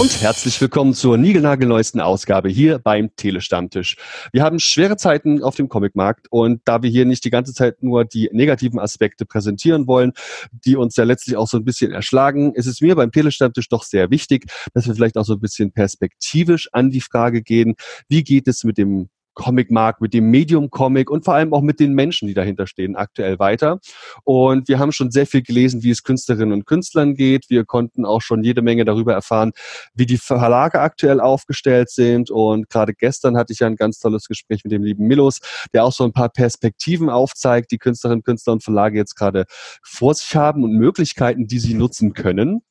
und herzlich willkommen zur niegelnagelneuesten Ausgabe hier beim Telestammtisch. Wir haben schwere Zeiten auf dem Comicmarkt und da wir hier nicht die ganze Zeit nur die negativen Aspekte präsentieren wollen, die uns ja letztlich auch so ein bisschen erschlagen, ist es mir beim Telestammtisch doch sehr wichtig, dass wir vielleicht auch so ein bisschen perspektivisch an die Frage gehen, wie geht es mit dem Comic-Markt, mit dem Medium-Comic und vor allem auch mit den Menschen, die dahinter stehen, aktuell weiter. Und wir haben schon sehr viel gelesen, wie es Künstlerinnen und Künstlern geht. Wir konnten auch schon jede Menge darüber erfahren, wie die Verlage aktuell aufgestellt sind. Und gerade gestern hatte ich ja ein ganz tolles Gespräch mit dem lieben Milos, der auch so ein paar Perspektiven aufzeigt, die Künstlerinnen, Künstler und Verlage jetzt gerade vor sich haben und Möglichkeiten, die sie nutzen können.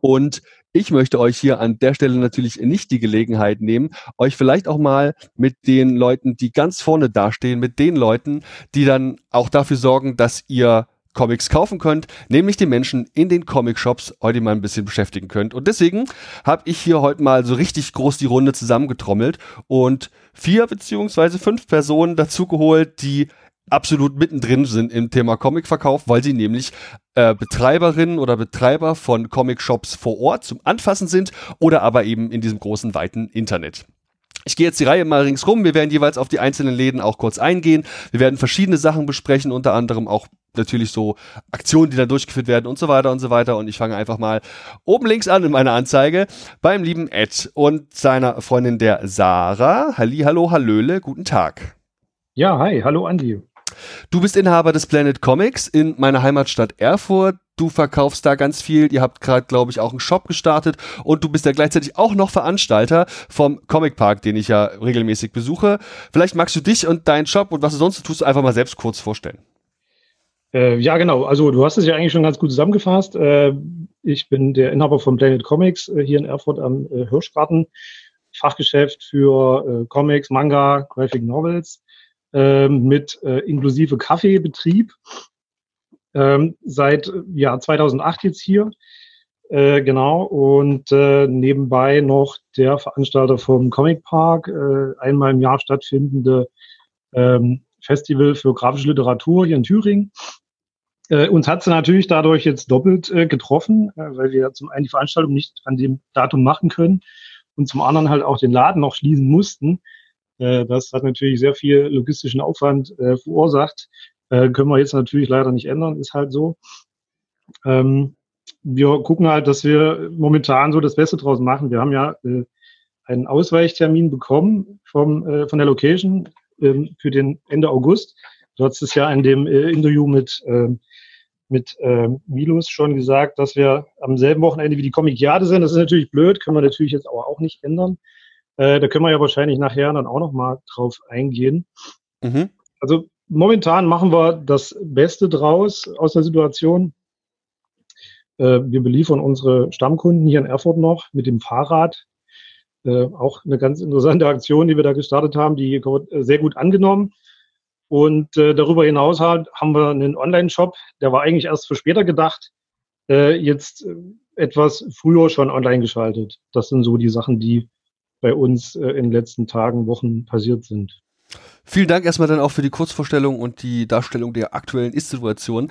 Und ich möchte euch hier an der Stelle natürlich nicht die Gelegenheit nehmen, euch vielleicht auch mal mit den Leuten, die ganz vorne dastehen, mit den Leuten, die dann auch dafür sorgen, dass ihr Comics kaufen könnt, nämlich die Menschen in den Comic-Shops heute mal ein bisschen beschäftigen könnt. Und deswegen habe ich hier heute mal so richtig groß die Runde zusammengetrommelt und vier beziehungsweise fünf Personen dazugeholt, die absolut mittendrin sind im Thema Comicverkauf, weil sie nämlich äh, Betreiberinnen oder Betreiber von Comic-Shops vor Ort zum Anfassen sind oder aber eben in diesem großen, weiten Internet. Ich gehe jetzt die Reihe mal ringsrum. Wir werden jeweils auf die einzelnen Läden auch kurz eingehen. Wir werden verschiedene Sachen besprechen, unter anderem auch natürlich so Aktionen, die da durchgeführt werden und so weiter und so weiter. Und ich fange einfach mal oben links an in meiner Anzeige beim lieben Ed und seiner Freundin der Sarah. Halli, hallo, hallöle, guten Tag. Ja, hi, hallo Andi. Du bist Inhaber des Planet Comics in meiner Heimatstadt Erfurt. Du verkaufst da ganz viel. Ihr habt gerade, glaube ich, auch einen Shop gestartet und du bist ja gleichzeitig auch noch Veranstalter vom Comic Park, den ich ja regelmäßig besuche. Vielleicht magst du dich und deinen Shop und was du sonst tust, einfach mal selbst kurz vorstellen. Äh, ja, genau. Also du hast es ja eigentlich schon ganz gut zusammengefasst. Äh, ich bin der Inhaber von Planet Comics äh, hier in Erfurt am äh, Hirschgarten. Fachgeschäft für äh, Comics, Manga, Graphic Novels mit äh, inklusive Kaffeebetrieb. Ähm, seit ja, 2008 jetzt hier. Äh, genau. Und äh, nebenbei noch der Veranstalter vom Comic Park, äh, einmal im Jahr stattfindende ähm, Festival für grafische Literatur hier in Thüringen. Äh, uns hat sie natürlich dadurch jetzt doppelt äh, getroffen, äh, weil wir zum einen die Veranstaltung nicht an dem Datum machen können und zum anderen halt auch den Laden noch schließen mussten. Äh, das hat natürlich sehr viel logistischen Aufwand äh, verursacht. Äh, können wir jetzt natürlich leider nicht ändern, ist halt so. Ähm, wir gucken halt, dass wir momentan so das Beste draus machen. Wir haben ja einen Ausweichtermin bekommen vom, von der Location äh, für den Ende August. Du hast es ja in dem Interview mit, äh, mit Milos schon gesagt, dass wir am selben Wochenende wie die Comic-Jade sind. Das ist natürlich blöd, können wir natürlich jetzt aber auch nicht ändern. Äh, da können wir ja wahrscheinlich nachher dann auch noch mal drauf eingehen. Mhm. Also momentan machen wir das Beste draus aus der Situation. Äh, wir beliefern unsere Stammkunden hier in Erfurt noch mit dem Fahrrad. Äh, auch eine ganz interessante Aktion, die wir da gestartet haben, die sehr gut angenommen. Und äh, darüber hinaus halt, haben wir einen Online-Shop, der war eigentlich erst für später gedacht, äh, jetzt äh, etwas früher schon online geschaltet. Das sind so die Sachen, die bei uns äh, in den letzten Tagen, Wochen passiert sind. Vielen Dank erstmal dann auch für die Kurzvorstellung und die Darstellung der aktuellen Ist-Situation.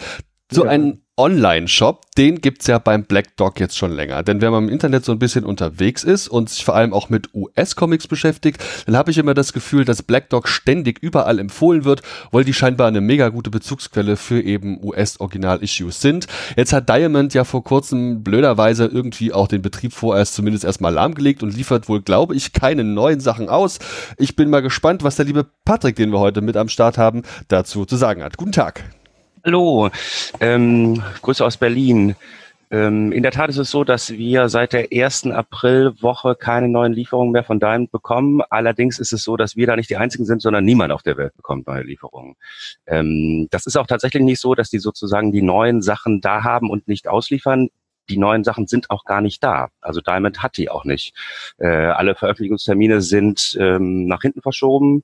So ja. ein Online-Shop, den gibt's ja beim Black Dog jetzt schon länger. Denn wenn man im Internet so ein bisschen unterwegs ist und sich vor allem auch mit US-Comics beschäftigt, dann habe ich immer das Gefühl, dass Black Dog ständig überall empfohlen wird, weil die scheinbar eine mega gute Bezugsquelle für eben US-Original-Issues sind. Jetzt hat Diamond ja vor kurzem blöderweise irgendwie auch den Betrieb vorerst zumindest erstmal lahmgelegt und liefert wohl, glaube ich, keine neuen Sachen aus. Ich bin mal gespannt, was der liebe Patrick, den wir heute mit am Start haben, dazu zu sagen hat. Guten Tag. Hallo, ähm, Grüße aus Berlin. Ähm, in der Tat ist es so, dass wir seit der ersten Aprilwoche keine neuen Lieferungen mehr von Diamond bekommen. Allerdings ist es so, dass wir da nicht die einzigen sind, sondern niemand auf der Welt bekommt neue Lieferungen. Ähm, das ist auch tatsächlich nicht so, dass die sozusagen die neuen Sachen da haben und nicht ausliefern die neuen Sachen sind auch gar nicht da. Also Diamond hat die auch nicht. Äh, alle Veröffentlichungstermine sind ähm, nach hinten verschoben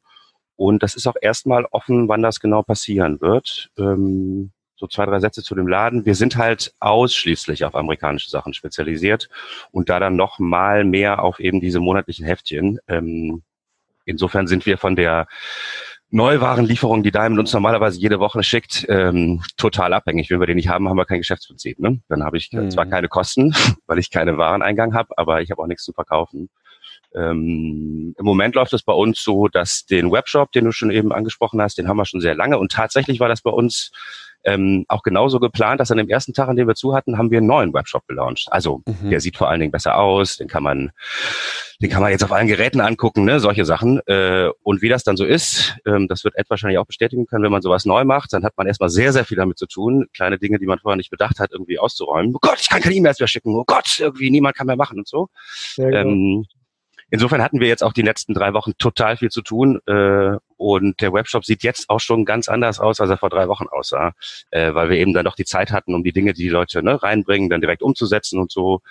und das ist auch erstmal offen, wann das genau passieren wird. Ähm, so zwei, drei Sätze zu dem Laden. Wir sind halt ausschließlich auf amerikanische Sachen spezialisiert und da dann noch mal mehr auf eben diese monatlichen Heftchen. Ähm, insofern sind wir von der Neuwarenlieferungen, die Diamond uns normalerweise jede Woche schickt, ähm, total abhängig. Wenn wir die nicht haben, haben wir kein Geschäftsprinzip. Ne? Dann habe ich mhm. zwar keine Kosten, weil ich keine Wareneingang habe, aber ich habe auch nichts zu verkaufen. Ähm, Im Moment läuft es bei uns so, dass den Webshop, den du schon eben angesprochen hast, den haben wir schon sehr lange. Und tatsächlich war das bei uns ähm, auch genauso geplant, dass an dem ersten Tag, an dem wir zu hatten, haben wir einen neuen Webshop gelauncht. Also mhm. der sieht vor allen Dingen besser aus, den kann man, den kann man jetzt auf allen Geräten angucken, ne, solche Sachen. Äh, und wie das dann so ist, ähm, das wird Ed wahrscheinlich auch bestätigen können, wenn man sowas neu macht, dann hat man erstmal sehr, sehr viel damit zu tun, kleine Dinge, die man vorher nicht bedacht hat, irgendwie auszuräumen. Oh Gott, ich kann keine E-Mails mehr schicken. Oh Gott, irgendwie niemand kann mehr machen und so. Genau. ähm, Insofern hatten wir jetzt auch die letzten drei Wochen total viel zu tun äh, und der Webshop sieht jetzt auch schon ganz anders aus, als er vor drei Wochen aussah, äh, weil wir eben dann doch die Zeit hatten, um die Dinge, die die Leute ne, reinbringen, dann direkt umzusetzen und so.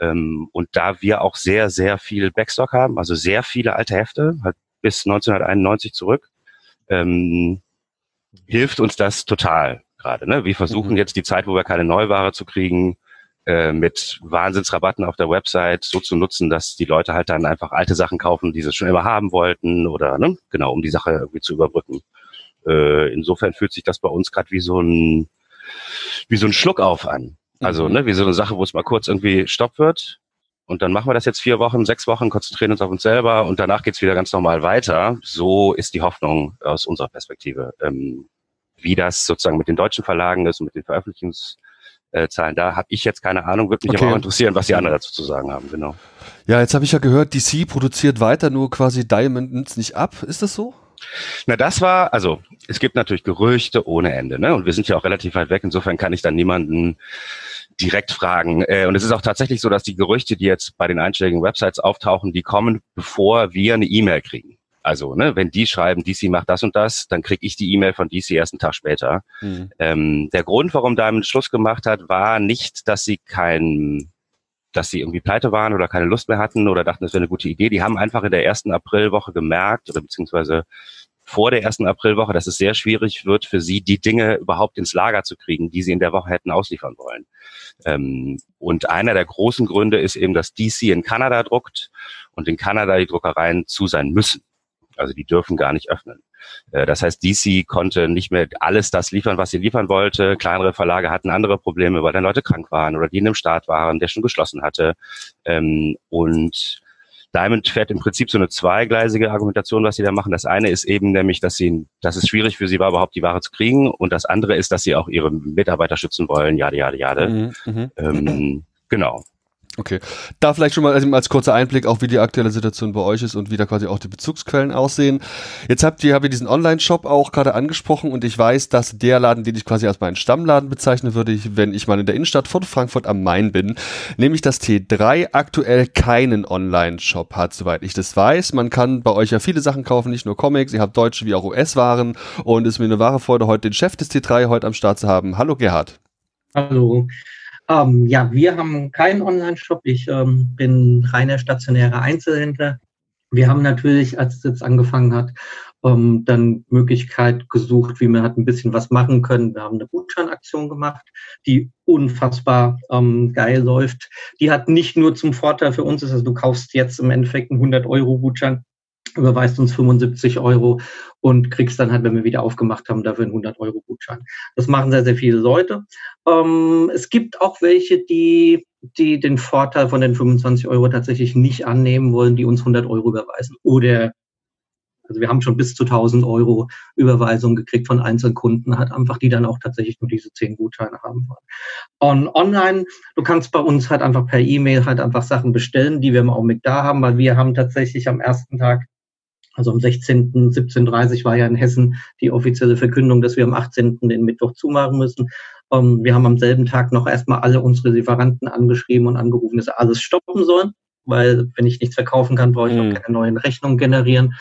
Ähm, und da wir auch sehr, sehr viel Backstock haben, also sehr viele alte Hefte, halt bis 1991 zurück, ähm, hilft uns das total gerade. Ne? Wir versuchen mhm. jetzt die Zeit, wo wir keine Neuware zu kriegen, äh, mit Wahnsinnsrabatten auf der Website so zu nutzen, dass die Leute halt dann einfach alte Sachen kaufen, die sie schon immer haben wollten oder ne, genau, um die Sache irgendwie zu überbrücken. Äh, insofern fühlt sich das bei uns gerade wie so ein wie so ein Schluck auf an. Also, mhm. ne, wie so eine Sache, wo es mal kurz irgendwie Stopp wird. Und dann machen wir das jetzt vier Wochen, sechs Wochen, konzentrieren uns auf uns selber und danach geht's wieder ganz normal weiter. So ist die Hoffnung aus unserer Perspektive. Ähm, wie das sozusagen mit den deutschen Verlagen ist und mit den Veröffentlichungs äh, Zahlen. Da habe ich jetzt keine Ahnung, würde mich okay. aber auch interessieren, was die anderen dazu zu sagen haben, genau. Ja, jetzt habe ich ja gehört, DC produziert weiter, nur quasi Diamond nimmt nicht ab. Ist das so? Na, das war, also es gibt natürlich Gerüchte ohne Ende, ne? Und wir sind ja auch relativ weit weg, insofern kann ich dann niemanden direkt fragen. Äh, und es ist auch tatsächlich so, dass die Gerüchte, die jetzt bei den einschlägigen Websites auftauchen, die kommen, bevor wir eine E-Mail kriegen. Also, ne, wenn die schreiben, DC macht das und das, dann kriege ich die E-Mail von DC erst einen Tag später. Mhm. Ähm, der Grund, warum Diamond Schluss gemacht hat, war nicht, dass sie kein, dass sie irgendwie pleite waren oder keine Lust mehr hatten oder dachten, das wäre eine gute Idee. Die haben einfach in der ersten Aprilwoche gemerkt oder beziehungsweise vor der ersten Aprilwoche, dass es sehr schwierig wird für sie, die Dinge überhaupt ins Lager zu kriegen, die sie in der Woche hätten ausliefern wollen. Ähm, und einer der großen Gründe ist eben, dass DC in Kanada druckt und in Kanada die Druckereien zu sein müssen. Also die dürfen gar nicht öffnen. Äh, das heißt, DC konnte nicht mehr alles das liefern, was sie liefern wollte. Kleinere Verlage hatten andere Probleme, weil dann Leute krank waren oder die in einem Staat waren, der schon geschlossen hatte. Ähm, und Diamond fährt im Prinzip so eine zweigleisige Argumentation, was sie da machen. Das eine ist eben nämlich, dass sie, dass es schwierig für sie war, überhaupt die Ware zu kriegen. Und das andere ist, dass sie auch ihre Mitarbeiter schützen wollen. Jade, jade, jade. Mhm, mhm. ähm, genau. Okay. Da vielleicht schon mal also als kurzer Einblick auch, wie die aktuelle Situation bei euch ist und wie da quasi auch die Bezugsquellen aussehen. Jetzt habt ihr, habt ihr diesen Online-Shop auch gerade angesprochen und ich weiß, dass der Laden, den ich quasi als meinen Stammladen bezeichnen würde, wenn ich mal in der Innenstadt von Frankfurt am Main bin, nämlich das T3 aktuell keinen Online-Shop hat, soweit ich das weiß. Man kann bei euch ja viele Sachen kaufen, nicht nur Comics, ihr habt deutsche wie auch US-Waren und es ist mir eine wahre Freude, heute den Chef des T3 heute am Start zu haben. Hallo Gerhard. Hallo. Ähm, ja, wir haben keinen Online-Shop. Ich ähm, bin reiner stationärer Einzelhändler. Wir haben natürlich, als es jetzt angefangen hat, ähm, dann Möglichkeit gesucht, wie wir halt ein bisschen was machen können. Wir haben eine Gutscheinaktion gemacht, die unfassbar ähm, geil läuft. Die hat nicht nur zum Vorteil für uns ist, also du kaufst jetzt im Endeffekt einen 100 Euro Gutschein überweist uns 75 Euro und kriegst dann halt, wenn wir wieder aufgemacht haben, dafür einen 100 Euro Gutschein. Das machen sehr, sehr viele Leute. Ähm, es gibt auch welche, die, die den Vorteil von den 25 Euro tatsächlich nicht annehmen wollen, die uns 100 Euro überweisen. Oder, also wir haben schon bis zu 1000 Euro Überweisungen gekriegt von einzelnen Kunden, hat einfach die dann auch tatsächlich nur diese 10 Gutscheine haben wollen. Und online, du kannst bei uns halt einfach per E-Mail halt einfach Sachen bestellen, die wir im Augenblick da haben, weil wir haben tatsächlich am ersten Tag also am 16., 17.30 war ja in Hessen die offizielle Verkündung, dass wir am 18. den Mittwoch zumachen müssen. Ähm, wir haben am selben Tag noch erstmal alle unsere Lieferanten angeschrieben und angerufen, dass sie alles stoppen sollen, weil wenn ich nichts verkaufen kann, brauche ich mhm. auch keine neuen Rechnungen generieren.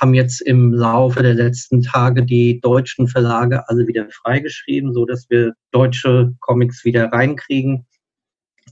Haben jetzt im Laufe der letzten Tage die deutschen Verlage alle wieder freigeschrieben, so dass wir deutsche Comics wieder reinkriegen.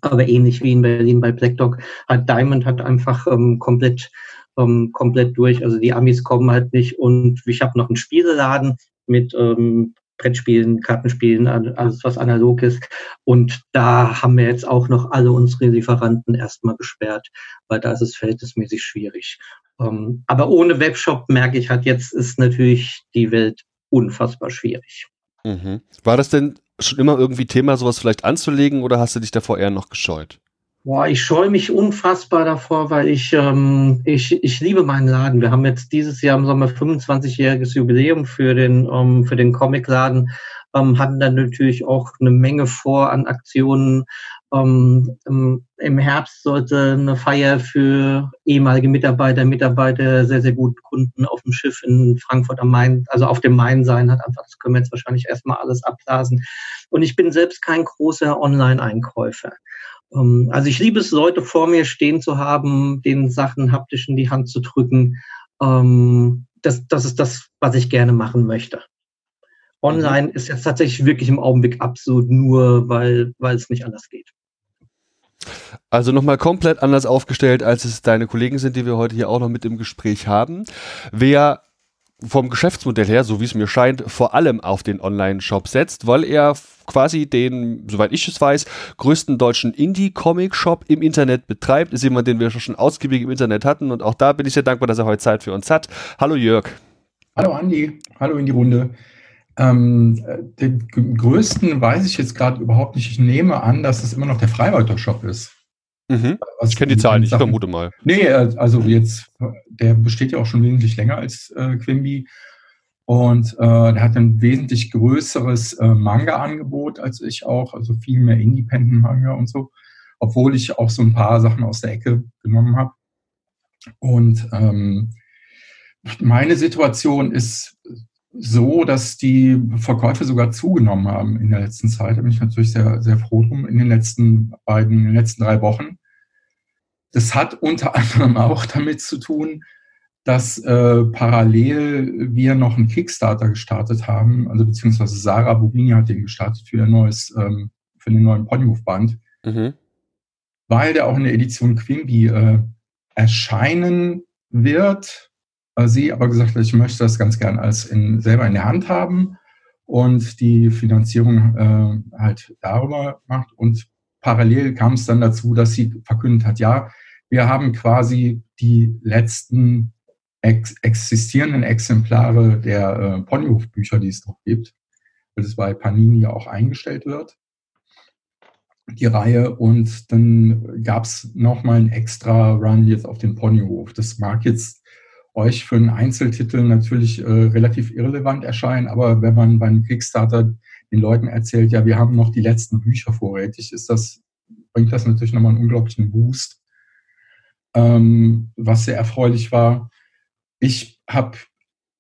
Aber ähnlich wie in Berlin bei Black Dog hat Diamond hat einfach ähm, komplett ähm, komplett durch. Also die Amis kommen halt nicht. Und ich habe noch einen Spieleladen mit ähm, Brettspielen, Kartenspielen, alles was analog ist. Und da haben wir jetzt auch noch alle unsere Lieferanten erstmal gesperrt, weil da ist es verhältnismäßig schwierig. Ähm, aber ohne Webshop merke ich halt, jetzt ist natürlich die Welt unfassbar schwierig. Mhm. War das denn schon immer irgendwie Thema, sowas vielleicht anzulegen oder hast du dich davor eher noch gescheut? Boah, ich scheue mich unfassbar davor, weil ich, ähm, ich, ich liebe meinen Laden. Wir haben jetzt dieses Jahr im Sommer 25-jähriges Jubiläum für den, ähm, für den Comicladen, ähm, hatten dann natürlich auch eine Menge vor an Aktionen. Ähm, im, Im Herbst sollte eine Feier für ehemalige Mitarbeiter, Mitarbeiter, sehr, sehr guten Kunden auf dem Schiff in Frankfurt am Main, also auf dem Main sein, hat einfach, das können wir jetzt wahrscheinlich erstmal alles abblasen. Und ich bin selbst kein großer Online-Einkäufer. Ähm, also ich liebe es, Leute vor mir stehen zu haben, den Sachen haptisch in die Hand zu drücken. Ähm, das, das ist das, was ich gerne machen möchte. Online mhm. ist jetzt tatsächlich wirklich im Augenblick absolut nur, weil, weil es nicht anders geht. Also nochmal komplett anders aufgestellt, als es deine Kollegen sind, die wir heute hier auch noch mit im Gespräch haben. Wer vom Geschäftsmodell her, so wie es mir scheint, vor allem auf den Online-Shop setzt, weil er quasi den, soweit ich es weiß, größten deutschen Indie-Comic-Shop im Internet betreibt. Ist jemand, den wir schon ausgiebig im Internet hatten und auch da bin ich sehr dankbar, dass er heute Zeit für uns hat. Hallo Jörg. Hallo Andi, hallo in die Runde. Ähm, den größten weiß ich jetzt gerade überhaupt nicht. Ich nehme an, dass es immer noch der Freibeuter-Shop ist. Mhm. ich kenne die Zahlen nicht, ich vermute mal. Nee, äh, also jetzt, der besteht ja auch schon wesentlich länger als äh, Quimby. Und äh, der hat ein wesentlich größeres äh, Manga-Angebot als ich auch, also viel mehr Independent-Manga und so, obwohl ich auch so ein paar Sachen aus der Ecke genommen habe. Und ähm, meine Situation ist so, dass die Verkäufe sogar zugenommen haben in der letzten Zeit. Da bin ich natürlich sehr, sehr froh drum in den letzten beiden, in den letzten drei Wochen. Das hat unter anderem auch damit zu tun, dass äh, parallel wir noch einen Kickstarter gestartet haben, also beziehungsweise Sarah Bubini hat den gestartet für ein neues, ähm, für den neuen Ponymove-Band, mhm. weil der auch in der Edition Quimby äh, erscheinen wird. Äh, sie aber gesagt hat, ich möchte das ganz gern als in, selber in der Hand haben und die Finanzierung äh, halt darüber macht. Und parallel kam es dann dazu, dass sie verkündet hat, ja, wir haben quasi die letzten ex existierenden Exemplare der äh, Ponyhof-Bücher, die es noch gibt, weil es bei Panini auch eingestellt wird, die Reihe. Und dann gab es nochmal einen extra Run jetzt auf den Ponyhof. Das mag jetzt euch für einen Einzeltitel natürlich äh, relativ irrelevant erscheinen, aber wenn man beim Kickstarter den Leuten erzählt, ja, wir haben noch die letzten Bücher vorrätig, ist das, bringt das natürlich nochmal einen unglaublichen Boost, ähm, was sehr erfreulich war. Ich habe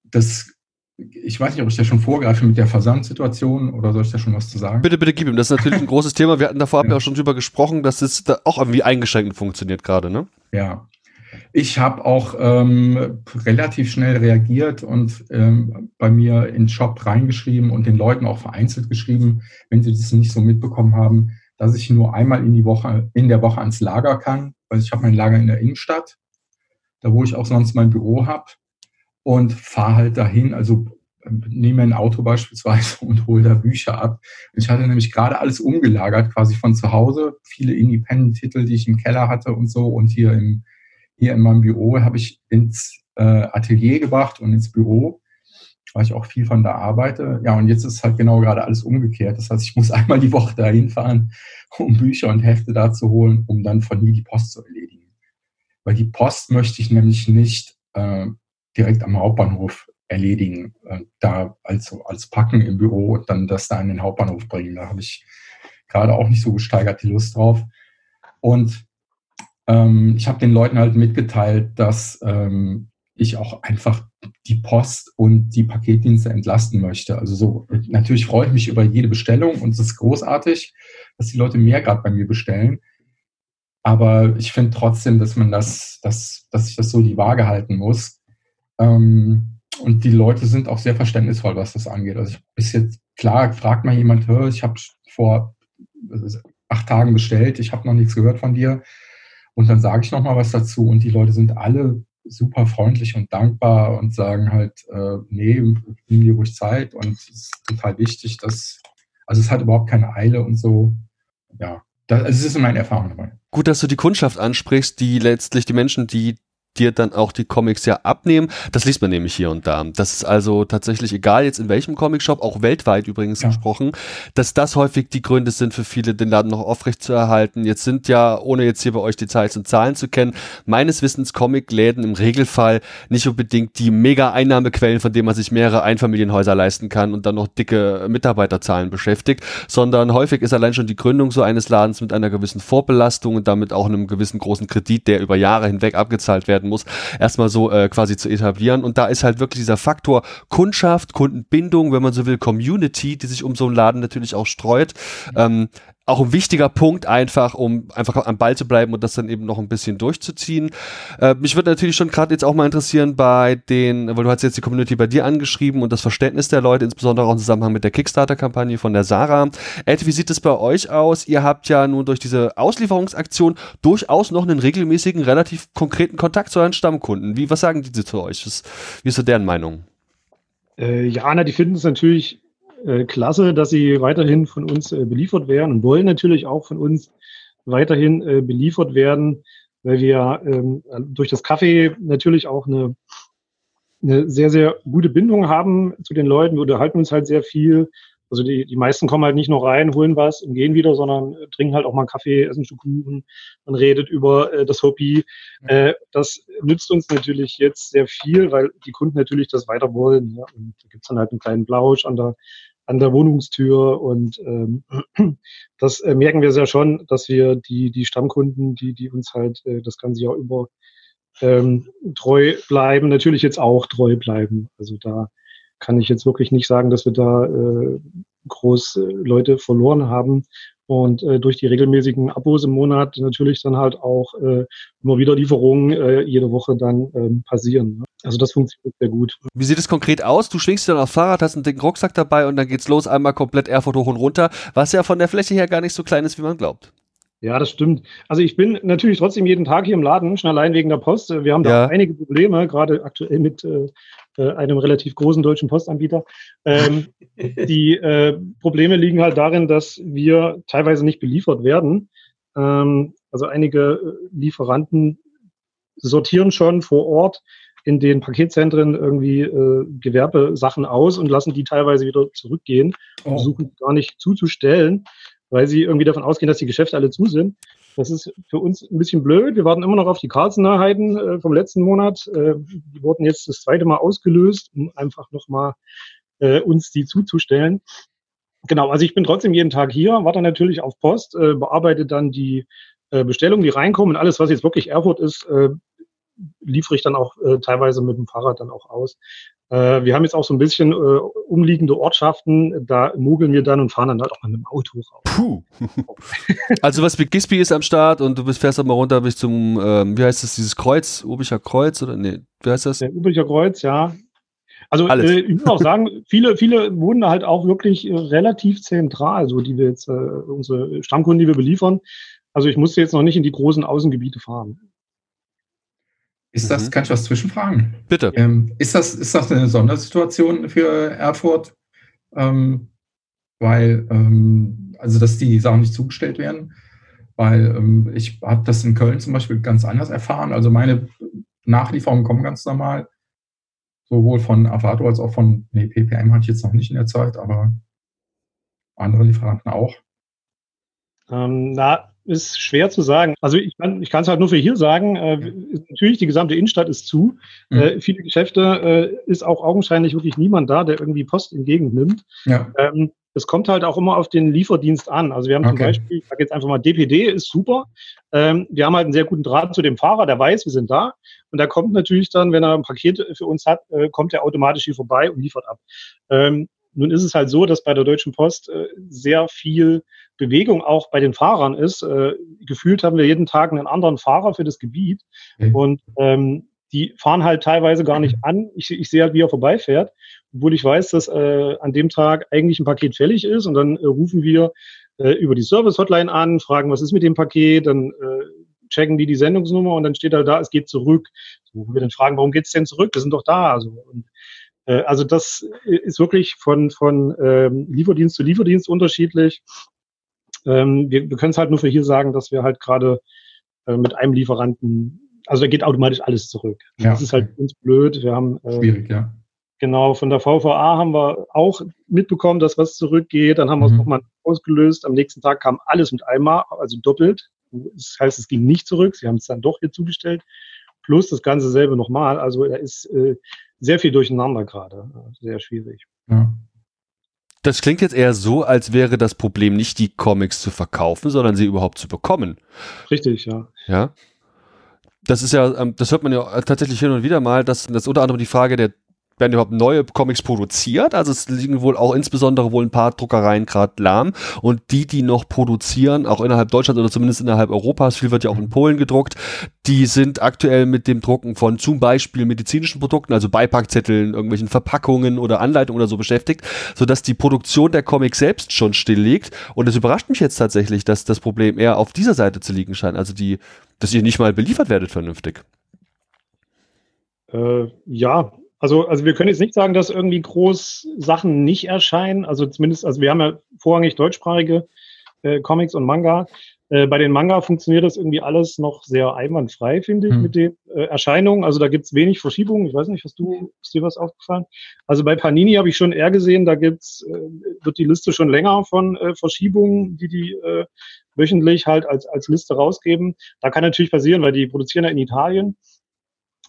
das, ich weiß nicht, ob ich da schon vorgreife mit der Versandsituation oder soll ich da schon was zu sagen? Bitte, bitte gib ihm. Das ist natürlich ein großes Thema. Wir hatten davor ja. auch schon drüber gesprochen, dass es da auch irgendwie eingeschränkt funktioniert gerade, ne? Ja. Ich habe auch ähm, relativ schnell reagiert und ähm, bei mir in den Shop reingeschrieben und den Leuten auch vereinzelt geschrieben, wenn sie das nicht so mitbekommen haben, dass ich nur einmal in die Woche, in der Woche ans Lager kann, weil ich habe mein Lager in der Innenstadt da wo ich auch sonst mein Büro habe und fahre halt dahin, also ähm, nehme ein Auto beispielsweise und hole da Bücher ab. Ich hatte nämlich gerade alles umgelagert, quasi von zu Hause, viele Independent-Titel, die ich im Keller hatte und so. Und hier im hier in meinem Büro habe ich ins äh, Atelier gebracht und ins Büro, weil ich auch viel von da arbeite. Ja, und jetzt ist halt genau gerade alles umgekehrt. Das heißt, ich muss einmal die Woche dahin fahren, um Bücher und Hefte da zu holen, um dann von hier die Post zu erledigen weil die Post möchte ich nämlich nicht äh, direkt am Hauptbahnhof erledigen, äh, da als, als Packen im Büro und dann das da in den Hauptbahnhof bringen. Da habe ich gerade auch nicht so gesteigert die Lust drauf. Und ähm, ich habe den Leuten halt mitgeteilt, dass ähm, ich auch einfach die Post und die Paketdienste entlasten möchte. Also so, natürlich freue ich mich über jede Bestellung und es ist großartig, dass die Leute mehr gerade bei mir bestellen. Aber ich finde trotzdem, dass man das, dass, dass ich das so die Waage halten muss. Ähm, und die Leute sind auch sehr verständnisvoll, was das angeht. Also ich, bis jetzt, klar, fragt mal jemand, ich habe vor acht Tagen bestellt, ich habe noch nichts gehört von dir. Und dann sage ich noch mal was dazu und die Leute sind alle super freundlich und dankbar und sagen halt, äh, nee, nimm dir ruhig Zeit und es ist total wichtig, dass, also es hat überhaupt keine Eile und so. Ja, das, also das ist meine Erfahrung dabei. Gut, dass du die Kundschaft ansprichst, die letztlich die Menschen, die dir dann auch die Comics ja abnehmen. Das liest man nämlich hier und da. Das ist also tatsächlich egal jetzt in welchem Comicshop, auch weltweit übrigens ja. gesprochen, dass das häufig die Gründe sind für viele, den Laden noch aufrecht zu erhalten. Jetzt sind ja, ohne jetzt hier bei euch Details und Zahlen zu kennen, meines Wissens Comicläden im Regelfall nicht unbedingt die mega Einnahmequellen, von denen man sich mehrere Einfamilienhäuser leisten kann und dann noch dicke Mitarbeiterzahlen beschäftigt, sondern häufig ist allein schon die Gründung so eines Ladens mit einer gewissen Vorbelastung und damit auch einem gewissen großen Kredit, der über Jahre hinweg abgezahlt werden werden muss, erstmal so äh, quasi zu etablieren. Und da ist halt wirklich dieser Faktor Kundschaft, Kundenbindung, wenn man so will, Community, die sich um so einen Laden natürlich auch streut. Ähm, auch ein wichtiger Punkt einfach, um einfach am Ball zu bleiben und das dann eben noch ein bisschen durchzuziehen. Äh, mich würde natürlich schon gerade jetzt auch mal interessieren bei den, weil du hast jetzt die Community bei dir angeschrieben und das Verständnis der Leute, insbesondere auch im Zusammenhang mit der Kickstarter-Kampagne von der Sarah. Ed, wie sieht es bei euch aus? Ihr habt ja nun durch diese Auslieferungsaktion durchaus noch einen regelmäßigen, relativ konkreten Kontakt zu euren Stammkunden. Wie, was sagen die zu euch? Was, wie ist so deren Meinung? Äh, ja, na, die finden es natürlich äh, klasse, dass sie weiterhin von uns äh, beliefert werden und wollen natürlich auch von uns weiterhin äh, beliefert werden, weil wir ähm, durch das Kaffee natürlich auch eine, eine sehr, sehr gute Bindung haben zu den Leuten. Wir unterhalten uns halt sehr viel. Also die, die meisten kommen halt nicht nur rein, holen was und gehen wieder, sondern äh, trinken halt auch mal einen Kaffee, essen ein Stück Kuchen, man redet über äh, das Hobby. Äh, das nützt uns natürlich jetzt sehr viel, weil die Kunden natürlich das weiter wollen. Ja? Und da gibt's dann halt einen kleinen Blausch an der an der Wohnungstür und ähm, das äh, merken wir sehr schon, dass wir die, die Stammkunden, die, die uns halt äh, das ganze Jahr über ähm, treu bleiben, natürlich jetzt auch treu bleiben. Also da kann ich jetzt wirklich nicht sagen, dass wir da äh, groß äh, Leute verloren haben und äh, durch die regelmäßigen Abos im Monat natürlich dann halt auch äh, immer wieder Lieferungen äh, jede Woche dann ähm, passieren. Ne? Also das funktioniert sehr gut. Wie sieht es konkret aus? Du schwingst dann aufs Fahrrad, hast einen dicken Rucksack dabei und dann geht's los, einmal komplett Erfurt hoch und runter, was ja von der Fläche her gar nicht so klein ist, wie man glaubt. Ja, das stimmt. Also ich bin natürlich trotzdem jeden Tag hier im Laden, schon allein wegen der Post. Wir haben da ja. einige Probleme, gerade aktuell mit äh, äh, einem relativ großen deutschen Postanbieter. Ähm, die äh, Probleme liegen halt darin, dass wir teilweise nicht beliefert werden. Ähm, also einige äh, Lieferanten sortieren schon vor Ort in den Paketzentren irgendwie äh, Gewerbesachen aus und lassen die teilweise wieder zurückgehen, oh. versuchen gar nicht zuzustellen, weil sie irgendwie davon ausgehen, dass die Geschäfte alle zu sind. Das ist für uns ein bisschen blöd. Wir warten immer noch auf die Carlsen-Nachheiten äh, vom letzten Monat. Äh, die wurden jetzt das zweite Mal ausgelöst, um einfach nochmal äh, uns die zuzustellen. Genau, also ich bin trotzdem jeden Tag hier, warte natürlich auf Post, äh, bearbeite dann die äh, Bestellungen, die reinkommen. Alles, was jetzt wirklich Erfurt ist, äh, liefere ich dann auch äh, teilweise mit dem Fahrrad dann auch aus. Äh, wir haben jetzt auch so ein bisschen äh, umliegende Ortschaften, da mogeln wir dann und fahren dann halt auch mal mit dem Auto raus. Puh. also was wie Gisby ist am Start und du bist fährst dann mal runter bis zum, ähm, wie heißt das, dieses Kreuz, Ubicher Kreuz oder nee, wie heißt das? Der Ubicher Kreuz, ja. Also äh, ich muss auch sagen, viele, viele wohnen da halt auch wirklich äh, relativ zentral, so die wir jetzt, äh, unsere Stammkunden, die wir beliefern. Also ich musste jetzt noch nicht in die großen Außengebiete fahren. Ist das, mhm. kann ich was zwischenfragen? Bitte. Ähm, ist, das, ist das eine Sondersituation für Erfurt? Ähm, weil, ähm, also dass die Sachen nicht zugestellt werden? Weil ähm, ich habe das in Köln zum Beispiel ganz anders erfahren. Also meine Nachlieferungen kommen ganz normal. Sowohl von Avato als auch von, nee, PPM hatte ich jetzt noch nicht in der Zeit, aber andere Lieferanten auch. Ähm, na, ist schwer zu sagen. Also ich kann es halt nur für hier sagen. Äh, natürlich, die gesamte Innenstadt ist zu. Mhm. Äh, viele Geschäfte äh, ist auch augenscheinlich wirklich niemand da, der irgendwie Post entgegennimmt. Ja. Ähm, es kommt halt auch immer auf den Lieferdienst an. Also wir haben okay. zum Beispiel, ich sage jetzt einfach mal, DPD ist super. Ähm, wir haben halt einen sehr guten Draht zu dem Fahrer, der weiß, wir sind da. Und der kommt natürlich dann, wenn er ein Paket für uns hat, äh, kommt er automatisch hier vorbei und liefert ab. Ähm, nun ist es halt so, dass bei der Deutschen Post äh, sehr viel Bewegung auch bei den Fahrern ist. Äh, gefühlt haben wir jeden Tag einen anderen Fahrer für das Gebiet mhm. und ähm, die fahren halt teilweise gar nicht an. Ich, ich sehe halt, wie er vorbeifährt, obwohl ich weiß, dass äh, an dem Tag eigentlich ein Paket fällig ist und dann äh, rufen wir äh, über die Service-Hotline an, fragen, was ist mit dem Paket, dann äh, checken die die Sendungsnummer und dann steht halt da, es geht zurück. So, wo wir dann fragen, warum geht es denn zurück? Wir sind doch da. Also, und, äh, also das ist wirklich von, von ähm, Lieferdienst zu Lieferdienst unterschiedlich. Ähm, wir wir können es halt nur für hier sagen, dass wir halt gerade äh, mit einem Lieferanten, also da geht automatisch alles zurück. Ja. Das ist halt uns blöd. Wir haben äh, schwierig, ja. Genau, von der VVA haben wir auch mitbekommen, dass was zurückgeht. Dann haben wir es mhm. nochmal ausgelöst. Am nächsten Tag kam alles mit einmal, also doppelt. Das heißt, es ging nicht zurück. Sie haben es dann doch hier zugestellt. Plus das Ganze selber nochmal. Also da ist äh, sehr viel durcheinander gerade. Sehr schwierig. Ja. Das klingt jetzt eher so, als wäre das Problem nicht die Comics zu verkaufen, sondern sie überhaupt zu bekommen. Richtig, ja. Ja. Das ist ja, ähm, das hört man ja tatsächlich hin und wieder mal, dass das unter anderem die Frage der werden überhaupt neue Comics produziert. Also es liegen wohl auch insbesondere wohl ein paar Druckereien gerade lahm. Und die, die noch produzieren, auch innerhalb Deutschlands oder zumindest innerhalb Europas, viel wird ja auch in Polen gedruckt, die sind aktuell mit dem Drucken von zum Beispiel medizinischen Produkten, also Beipackzetteln, irgendwelchen Verpackungen oder Anleitungen oder so beschäftigt, sodass die Produktion der Comics selbst schon stilllegt. Und es überrascht mich jetzt tatsächlich, dass das Problem eher auf dieser Seite zu liegen scheint. Also die, dass ihr nicht mal beliefert werdet vernünftig. Äh, ja, also, also wir können jetzt nicht sagen, dass irgendwie groß Sachen nicht erscheinen. Also zumindest, also wir haben ja vorrangig deutschsprachige äh, Comics und Manga. Äh, bei den Manga funktioniert das irgendwie alles noch sehr einwandfrei, finde ich, hm. mit den äh, Erscheinungen. Also da gibt's wenig Verschiebungen. Ich weiß nicht, hast du, ist dir was aufgefallen? Also bei Panini habe ich schon eher gesehen, da gibt's, äh, wird die Liste schon länger von äh, Verschiebungen, die die äh, wöchentlich halt als, als Liste rausgeben. Da kann natürlich passieren, weil die produzieren ja in Italien.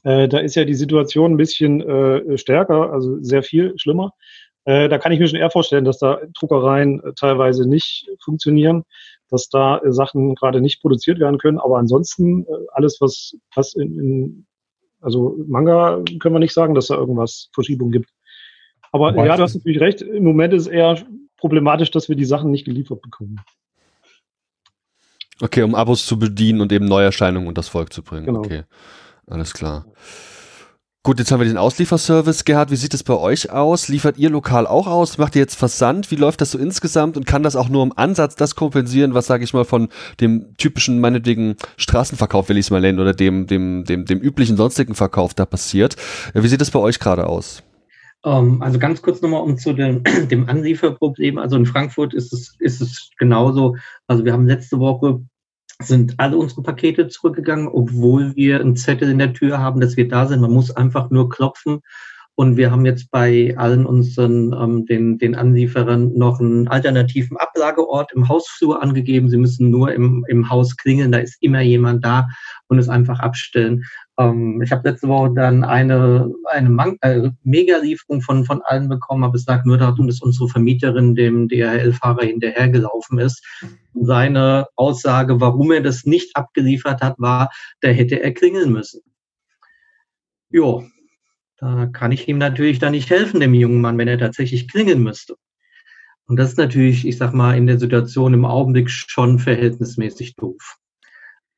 Äh, da ist ja die Situation ein bisschen äh, stärker, also sehr viel schlimmer. Äh, da kann ich mir schon eher vorstellen, dass da Druckereien äh, teilweise nicht funktionieren, dass da äh, Sachen gerade nicht produziert werden können. Aber ansonsten alles, was, was in, in, also Manga können wir nicht sagen, dass da irgendwas Verschiebung gibt. Aber Weiß ja, du hast natürlich recht. Im Moment ist es eher problematisch, dass wir die Sachen nicht geliefert bekommen. Okay, um Abos zu bedienen und eben Neuerscheinungen und das Volk zu bringen. Genau. Okay. Alles klar. Gut, jetzt haben wir den Auslieferservice gehabt. Wie sieht es bei euch aus? Liefert ihr lokal auch aus? Macht ihr jetzt Versand? Wie läuft das so insgesamt? Und kann das auch nur im Ansatz das kompensieren, was, sage ich mal, von dem typischen, meinetwegen, Straßenverkauf, will ich es mal nennen, oder dem, dem, dem, dem üblichen sonstigen Verkauf da passiert? Wie sieht es bei euch gerade aus? Ähm, also ganz kurz nochmal um zu dem, dem Anlieferproblem. Also in Frankfurt ist es, ist es genauso. Also wir haben letzte Woche sind alle unsere Pakete zurückgegangen, obwohl wir einen Zettel in der Tür haben, dass wir da sind. Man muss einfach nur klopfen. Und wir haben jetzt bei allen unseren ähm, den, den Anlieferern noch einen alternativen Ablageort im Hausflur angegeben. Sie müssen nur im, im Haus klingeln, da ist immer jemand da und es einfach abstellen. Ähm, ich habe letzte Woche dann eine, eine Man äh, Mega-Lieferung von, von allen bekommen, aber es lag nur dass unsere Vermieterin dem DHL-Fahrer hinterhergelaufen ist. Seine Aussage, warum er das nicht abgeliefert hat, war, da hätte er klingeln müssen. Jo, da kann ich ihm natürlich dann nicht helfen, dem jungen Mann, wenn er tatsächlich klingeln müsste. Und das ist natürlich, ich sag mal, in der Situation im Augenblick schon verhältnismäßig doof.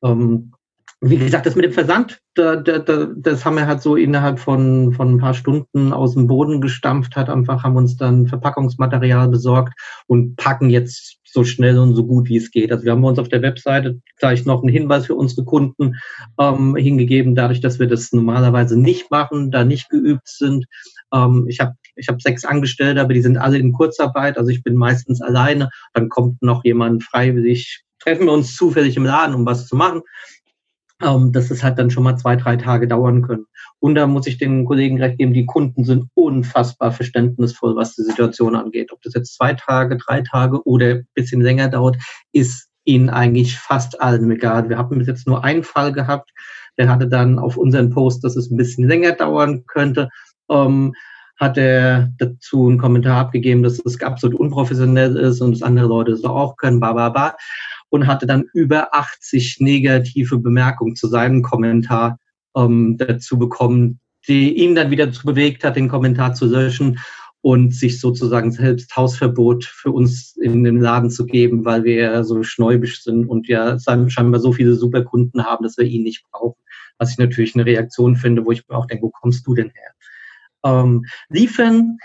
Ähm, wie gesagt, das mit dem Versand, da, da, da, das haben wir halt so innerhalb von, von ein paar Stunden aus dem Boden gestampft, hat einfach, haben uns dann Verpackungsmaterial besorgt und packen jetzt so schnell und so gut wie es geht. Also wir haben uns auf der Webseite gleich noch einen Hinweis für unsere Kunden ähm, hingegeben, dadurch, dass wir das normalerweise nicht machen, da nicht geübt sind. Ähm, ich habe ich hab sechs Angestellte, aber die sind alle in Kurzarbeit, also ich bin meistens alleine. Dann kommt noch jemand freiwillig, treffen wir uns zufällig im Laden, um was zu machen ähm, dass es halt dann schon mal zwei, drei Tage dauern können. Und da muss ich den Kollegen recht geben, die Kunden sind unfassbar verständnisvoll, was die Situation angeht. Ob das jetzt zwei Tage, drei Tage oder ein bisschen länger dauert, ist ihnen eigentlich fast allen egal. Wir haben bis jetzt nur einen Fall gehabt, der hatte dann auf unseren Post, dass es ein bisschen länger dauern könnte, ähm, hat er dazu einen Kommentar abgegeben, dass es absolut unprofessionell ist und dass andere Leute es auch können, ba, ba, ba und hatte dann über 80 negative Bemerkungen zu seinem Kommentar ähm, dazu bekommen, die ihn dann wieder bewegt hat, den Kommentar zu löschen und sich sozusagen selbst Hausverbot für uns in den Laden zu geben, weil wir ja so schnäubisch sind und ja scheinbar so viele Superkunden haben, dass wir ihn nicht brauchen. Was ich natürlich eine Reaktion finde, wo ich mir auch denke, wo kommst du denn her? Ähm, liefern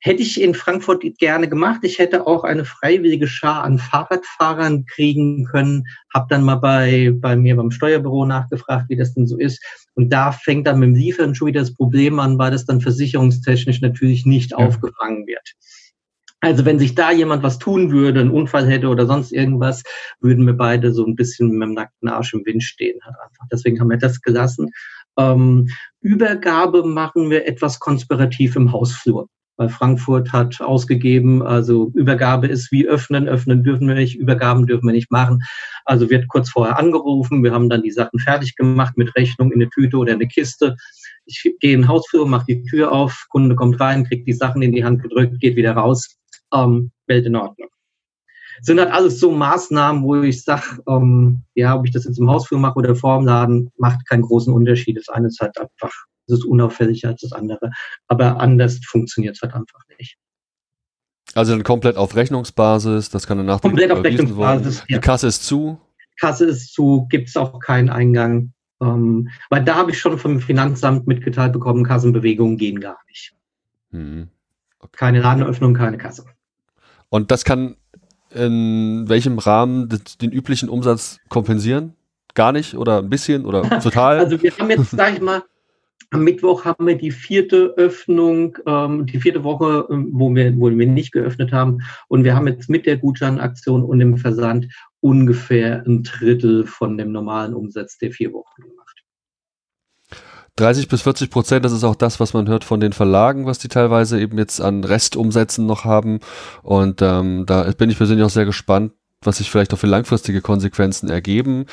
hätte ich in Frankfurt gerne gemacht. Ich hätte auch eine freiwillige Schar an Fahrradfahrern kriegen können. Hab dann mal bei, bei mir beim Steuerbüro nachgefragt, wie das denn so ist. Und da fängt dann mit dem Liefern schon wieder das Problem an, weil das dann versicherungstechnisch natürlich nicht ja. aufgefangen wird. Also wenn sich da jemand was tun würde, einen Unfall hätte oder sonst irgendwas, würden wir beide so ein bisschen mit dem nackten Arsch im Wind stehen. Halt einfach. Deswegen haben wir das gelassen. Ähm, Übergabe machen wir etwas konspirativ im Hausflur. Weil Frankfurt hat ausgegeben, also Übergabe ist wie öffnen, öffnen dürfen wir nicht, Übergaben dürfen wir nicht machen. Also wird kurz vorher angerufen, wir haben dann die Sachen fertig gemacht mit Rechnung in eine Tüte oder eine Kiste. Ich gehe in Hausflur, mache die Tür auf, Kunde kommt rein, kriegt die Sachen in die Hand gedrückt, geht wieder raus ähm, Welt in Ordnung. Sind halt alles so Maßnahmen, wo ich sage, ähm, ja, ob ich das jetzt im Hausflur mache oder vor dem Laden, macht keinen großen Unterschied. Das eine ist halt einfach, das ist unauffälliger als das andere. Aber anders funktioniert es halt einfach nicht. Also dann komplett auf Rechnungsbasis, das kann danach komplett auf Rechnungsbasis. Ja. Die Kasse ist zu. Kasse ist zu, gibt es auch keinen Eingang. Ähm, weil da habe ich schon vom Finanzamt mitgeteilt bekommen, Kassenbewegungen gehen gar nicht. Hm. Okay. Keine Ladenöffnung, keine Kasse. Und das kann in welchem Rahmen den üblichen Umsatz kompensieren? Gar nicht oder ein bisschen oder total? Also wir haben jetzt, sag ich mal, am Mittwoch haben wir die vierte Öffnung, ähm, die vierte Woche, ähm, wo, wir, wo wir nicht geöffnet haben. Und wir haben jetzt mit der Gutscheinaktion und dem Versand ungefähr ein Drittel von dem normalen Umsatz der vier Wochen gemacht. 30 bis 40 Prozent, das ist auch das, was man hört von den Verlagen, was die teilweise eben jetzt an Restumsätzen noch haben. Und ähm, da bin ich persönlich auch sehr gespannt, was sich vielleicht auch für langfristige Konsequenzen ergeben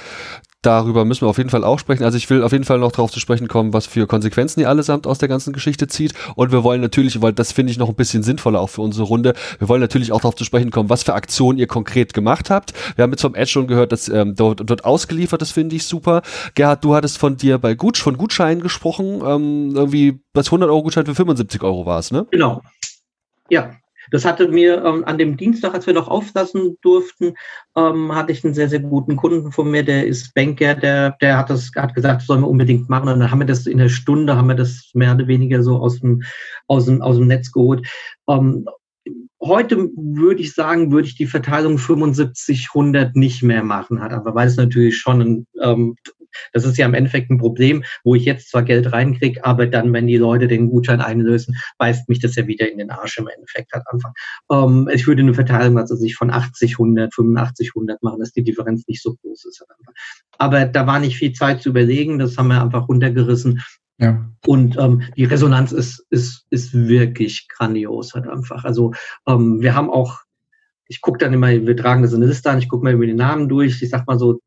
darüber müssen wir auf jeden Fall auch sprechen. Also ich will auf jeden Fall noch darauf zu sprechen kommen, was für Konsequenzen ihr allesamt aus der ganzen Geschichte zieht. Und wir wollen natürlich, weil das finde ich noch ein bisschen sinnvoller auch für unsere Runde, wir wollen natürlich auch darauf zu sprechen kommen, was für Aktionen ihr konkret gemacht habt. Wir haben jetzt vom Ed schon gehört, dass ähm, dort, dort ausgeliefert, das finde ich super. Gerhard, du hattest von dir bei Gutsch, von Gutscheinen gesprochen, ähm, irgendwie das 100 Euro Gutschein für 75 Euro war es, ne? Genau. Ja, das hatte mir ähm, an dem Dienstag, als wir noch auflassen durften, ähm, hatte ich einen sehr, sehr guten Kunden von mir, der ist Banker, der, der hat das, hat gesagt, das sollen wir unbedingt machen. Und dann haben wir das in der Stunde, haben wir das mehr oder weniger so aus dem, aus dem, aus dem Netz geholt. Ähm, heute würde ich sagen, würde ich die Verteilung 75, 100 nicht mehr machen, hat aber weil es natürlich schon ein ähm, das ist ja im Endeffekt ein Problem, wo ich jetzt zwar Geld reinkriege, aber dann, wenn die Leute den Gutschein einlösen, beißt mich das ja wieder in den Arsch im Endeffekt halt einfach. Ähm, ich würde eine Verteilung, also sich von 80, 100, 85, 100 machen, dass die Differenz nicht so groß ist. Halt aber da war nicht viel Zeit zu überlegen, das haben wir einfach runtergerissen. Ja. Und ähm, die Resonanz ist, ist, ist wirklich grandios halt einfach. Also ähm, wir haben auch ich gucke dann immer, wir tragen das in eine Liste an, ich gucke mal über die Namen durch. Ich sag mal so,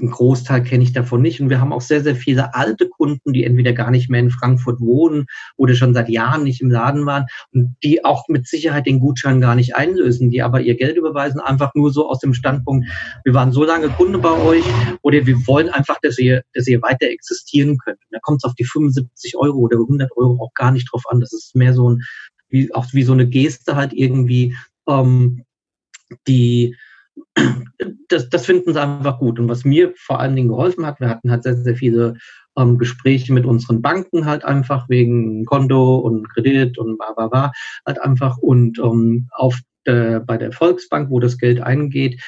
ein Großteil kenne ich davon nicht. Und wir haben auch sehr, sehr viele alte Kunden, die entweder gar nicht mehr in Frankfurt wohnen oder schon seit Jahren nicht im Laden waren und die auch mit Sicherheit den Gutschein gar nicht einlösen, die aber ihr Geld überweisen, einfach nur so aus dem Standpunkt, wir waren so lange Kunde bei euch oder wir wollen einfach, dass ihr, dass ihr weiter existieren könnt. Und da kommt es auf die 75 Euro oder 100 Euro auch gar nicht drauf an. Das ist mehr so ein, wie, auch wie so eine Geste halt irgendwie, ähm, die, das, das finden sie einfach gut. Und was mir vor allen Dingen geholfen hat, wir hatten halt sehr, sehr viele ähm, Gespräche mit unseren Banken halt einfach wegen Konto und Kredit und bla bla bla halt einfach. Und ähm, auf der, bei der Volksbank, wo das Geld eingeht,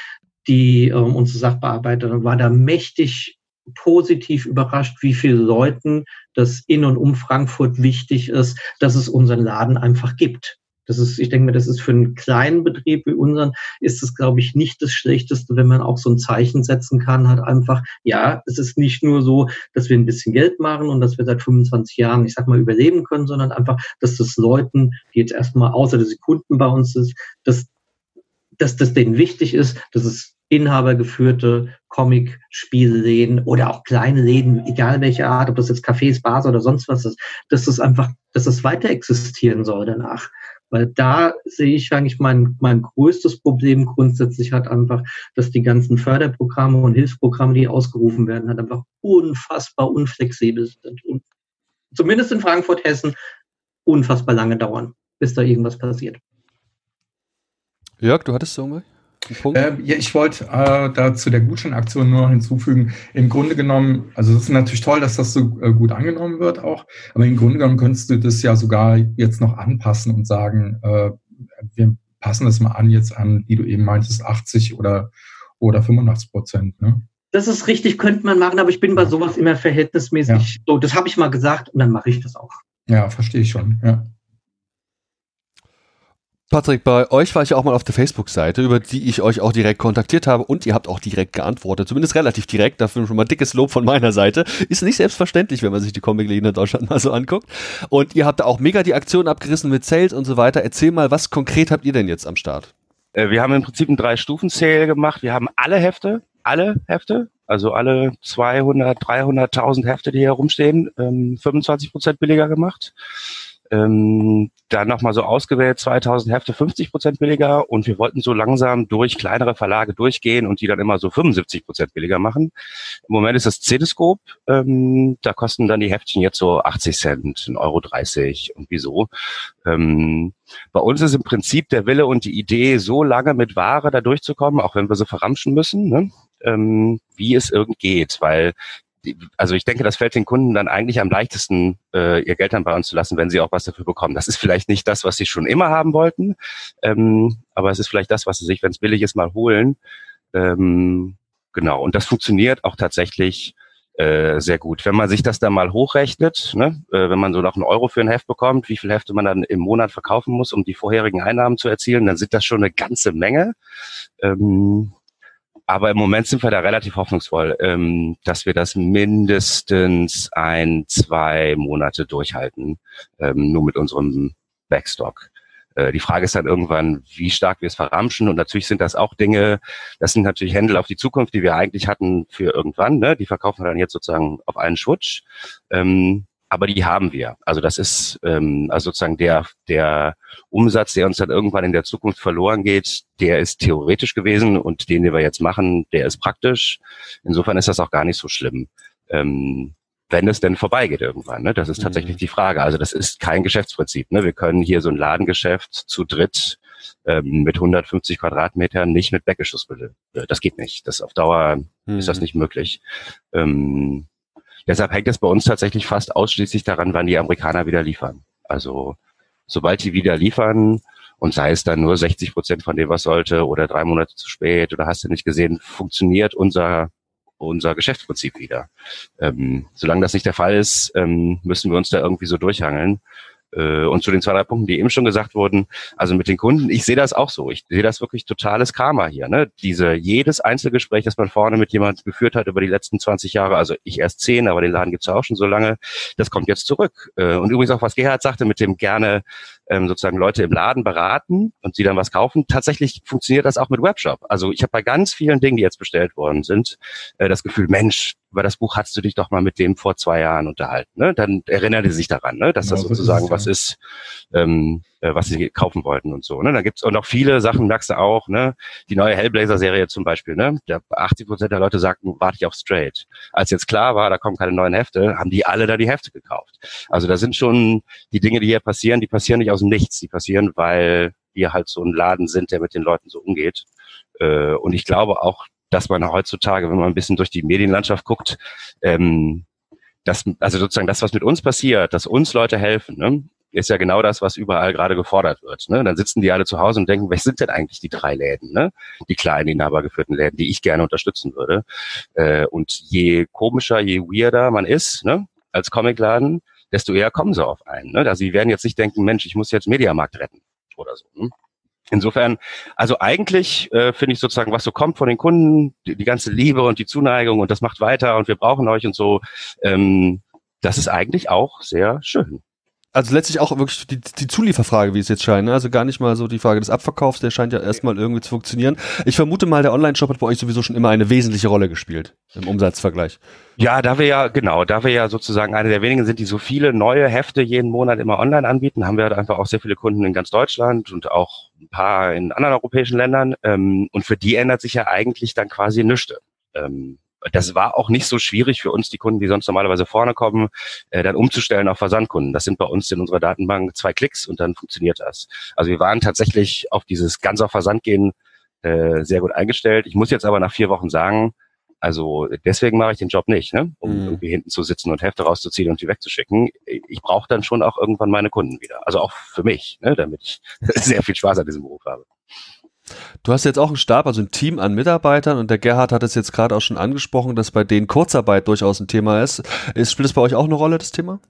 die ähm, unsere Sachbearbeiterin war da mächtig positiv überrascht, wie vielen Leuten das in und um Frankfurt wichtig ist, dass es unseren Laden einfach gibt. Das ist, ich denke mir, das ist für einen kleinen Betrieb wie unseren, ist es, glaube ich, nicht das Schlechteste, wenn man auch so ein Zeichen setzen kann, halt einfach, ja, es ist nicht nur so, dass wir ein bisschen Geld machen und dass wir seit 25 Jahren, ich sag mal, überleben können, sondern einfach, dass das Leuten, die jetzt erstmal außer der Sekunden bei uns ist, dass, dass das denen wichtig ist, dass es inhabergeführte Comic-Spielläden oder auch kleine Läden, egal welche Art, ob das jetzt Cafés, Bars oder sonst was ist, dass das einfach, dass das weiter existieren soll danach. Weil da sehe ich eigentlich mein, mein größtes Problem grundsätzlich hat einfach, dass die ganzen Förderprogramme und Hilfsprogramme, die ausgerufen werden, halt einfach unfassbar unflexibel sind. Und zumindest in Frankfurt, Hessen, unfassbar lange dauern, bis da irgendwas passiert. Jörg, du hattest so irgendwas? Punkt? Äh, ja, ich wollte äh, da zu der Gutscheinaktion nur hinzufügen. Im Grunde genommen, also es ist natürlich toll, dass das so äh, gut angenommen wird auch, aber im Grunde genommen könntest du das ja sogar jetzt noch anpassen und sagen, äh, wir passen das mal an jetzt an, wie du eben meintest, 80 oder, oder 85 Prozent. Ne? Das ist richtig, könnte man machen, aber ich bin bei sowas immer verhältnismäßig ja. so. Das habe ich mal gesagt und dann mache ich das auch. Ja, verstehe ich schon. Ja. Patrick, bei euch war ich auch mal auf der Facebook-Seite, über die ich euch auch direkt kontaktiert habe und ihr habt auch direkt geantwortet, zumindest relativ direkt, dafür schon mal dickes Lob von meiner Seite. Ist nicht selbstverständlich, wenn man sich die Comic-Läden in Deutschland mal so anguckt. Und ihr habt da auch mega die Aktion abgerissen mit Sales und so weiter. Erzähl mal, was konkret habt ihr denn jetzt am Start? Äh, wir haben im Prinzip einen Drei-Stufen-Sale gemacht. Wir haben alle Hefte, alle Hefte, also alle 200, 300.000 Hefte, die hier rumstehen, 25 ähm, Prozent billiger gemacht. Ähm, dann nochmal so ausgewählt, 2000 Hefte 50 Prozent billiger und wir wollten so langsam durch kleinere Verlage durchgehen und die dann immer so 75 Prozent billiger machen. Im Moment ist das Cedescope, ähm, da kosten dann die Heftchen jetzt so 80 Cent, 1,30 Euro 30 und wieso. Ähm, bei uns ist im Prinzip der Wille und die Idee, so lange mit Ware da durchzukommen, auch wenn wir sie verramschen müssen, ne? ähm, wie es irgend geht, weil also ich denke, das fällt den Kunden dann eigentlich am leichtesten, äh, ihr Geld dann bei uns zu lassen, wenn sie auch was dafür bekommen. Das ist vielleicht nicht das, was sie schon immer haben wollten, ähm, aber es ist vielleicht das, was sie sich, wenn es billig ist, mal holen. Ähm, genau, und das funktioniert auch tatsächlich äh, sehr gut. Wenn man sich das dann mal hochrechnet, ne, äh, wenn man so noch einen Euro für ein Heft bekommt, wie viel Hefte man dann im Monat verkaufen muss, um die vorherigen Einnahmen zu erzielen, dann sind das schon eine ganze Menge. Ähm, aber im Moment sind wir da relativ hoffnungsvoll, ähm, dass wir das mindestens ein, zwei Monate durchhalten, ähm, nur mit unserem Backstock. Äh, die Frage ist dann irgendwann, wie stark wir es verramschen. Und natürlich sind das auch Dinge, das sind natürlich Händel auf die Zukunft, die wir eigentlich hatten für irgendwann. Ne? Die verkaufen wir dann jetzt sozusagen auf einen Schwutsch. Ähm, aber die haben wir. Also das ist ähm, also sozusagen der der Umsatz, der uns dann irgendwann in der Zukunft verloren geht, der ist theoretisch gewesen und den, den wir jetzt machen, der ist praktisch. Insofern ist das auch gar nicht so schlimm. Ähm, wenn es denn vorbeigeht irgendwann. Ne? Das ist tatsächlich mhm. die Frage. Also das ist kein Geschäftsprinzip. Ne? Wir können hier so ein Ladengeschäft zu dritt ähm, mit 150 Quadratmetern nicht mit Weggeschuss Das geht nicht. Das auf Dauer mhm. ist das mhm. nicht möglich. Ähm, Deshalb hängt es bei uns tatsächlich fast ausschließlich daran, wann die Amerikaner wieder liefern. Also sobald die wieder liefern und sei es dann nur 60 Prozent von dem, was sollte oder drei Monate zu spät oder hast du nicht gesehen, funktioniert unser unser Geschäftsprinzip wieder. Ähm, solange das nicht der Fall ist, ähm, müssen wir uns da irgendwie so durchhangeln. Äh, und zu den zwei, drei Punkten, die eben schon gesagt wurden, also mit den Kunden, ich sehe das auch so. Ich sehe das wirklich totales Karma hier. Ne? Diese, jedes Einzelgespräch, das man vorne mit jemandem geführt hat über die letzten 20 Jahre, also ich erst zehn, aber den Laden gibt's ja auch schon so lange, das kommt jetzt zurück. Äh, und übrigens auch, was Gerhard sagte, mit dem gerne ähm, sozusagen Leute im Laden beraten und sie dann was kaufen. Tatsächlich funktioniert das auch mit Webshop. Also ich habe bei ganz vielen Dingen, die jetzt bestellt worden sind, äh, das Gefühl, Mensch, über das Buch hast du dich doch mal mit dem vor zwei Jahren unterhalten. Ne? Dann erinnert er sich daran, ne? dass das sozusagen ist, was ist, ähm, äh, was sie kaufen wollten und so. Ne? Da gibt's auch noch viele Sachen, merkst du auch, ne? Die neue Hellblazer-Serie zum Beispiel, ne? Der 80 Prozent der Leute sagten, warte ich auf Straight. Als jetzt klar war, da kommen keine neuen Hefte, haben die alle da die Hefte gekauft. Also da sind schon die Dinge, die hier passieren, die passieren nicht aus dem Nichts. Die passieren, weil wir halt so ein Laden sind, der mit den Leuten so umgeht. Äh, und ich glaube auch, dass man heutzutage, wenn man ein bisschen durch die Medienlandschaft guckt, ähm, das, also sozusagen das, was mit uns passiert, dass uns Leute helfen, ne, ist ja genau das, was überall gerade gefordert wird. Ne? Dann sitzen die alle zu Hause und denken, was sind denn eigentlich die drei Läden, ne? die kleinen, inhabergeführten Läden, die ich gerne unterstützen würde. Äh, und je komischer, je weirder man ist ne? als Comicladen, desto eher kommen sie auf einen. Ne? Also sie werden jetzt nicht denken, Mensch, ich muss jetzt Mediamarkt retten oder so. Ne? Insofern, also eigentlich äh, finde ich sozusagen, was so kommt von den Kunden, die, die, ganze Liebe und die Zuneigung und das macht weiter und wir brauchen euch und so, ähm, das ist eigentlich auch sehr schön also letztlich auch wirklich die, die Zulieferfrage, wie es jetzt scheint. Ne? Also gar nicht mal so die Frage des Abverkaufs, der scheint ja erstmal irgendwie zu funktionieren. Ich vermute mal, der Online-Shop hat bei euch sowieso schon immer eine wesentliche Rolle gespielt im Umsatzvergleich. Ja, da wir ja, genau, da wir ja sozusagen eine der wenigen sind, die so viele neue Hefte jeden Monat immer online anbieten, haben wir halt einfach auch sehr viele Kunden in ganz Deutschland und auch ein paar in anderen europäischen Ländern. Ähm, und für die ändert sich ja eigentlich dann quasi nichts. Ähm, das war auch nicht so schwierig für uns, die Kunden, die sonst normalerweise vorne kommen, äh, dann umzustellen auf Versandkunden. Das sind bei uns in unserer Datenbank zwei Klicks und dann funktioniert das. Also wir waren tatsächlich auf dieses ganz auf Versand gehen äh, sehr gut eingestellt. Ich muss jetzt aber nach vier Wochen sagen, also deswegen mache ich den Job nicht, ne? um mhm. irgendwie hinten zu sitzen und Hefte rauszuziehen und die wegzuschicken. Ich brauche dann schon auch irgendwann meine Kunden wieder. Also auch für mich, ne? damit ich sehr viel Spaß an diesem Beruf habe. Du hast jetzt auch einen Stab, also ein Team an Mitarbeitern und der Gerhard hat es jetzt gerade auch schon angesprochen, dass bei denen Kurzarbeit durchaus ein Thema ist. ist spielt das bei euch auch eine Rolle, das Thema?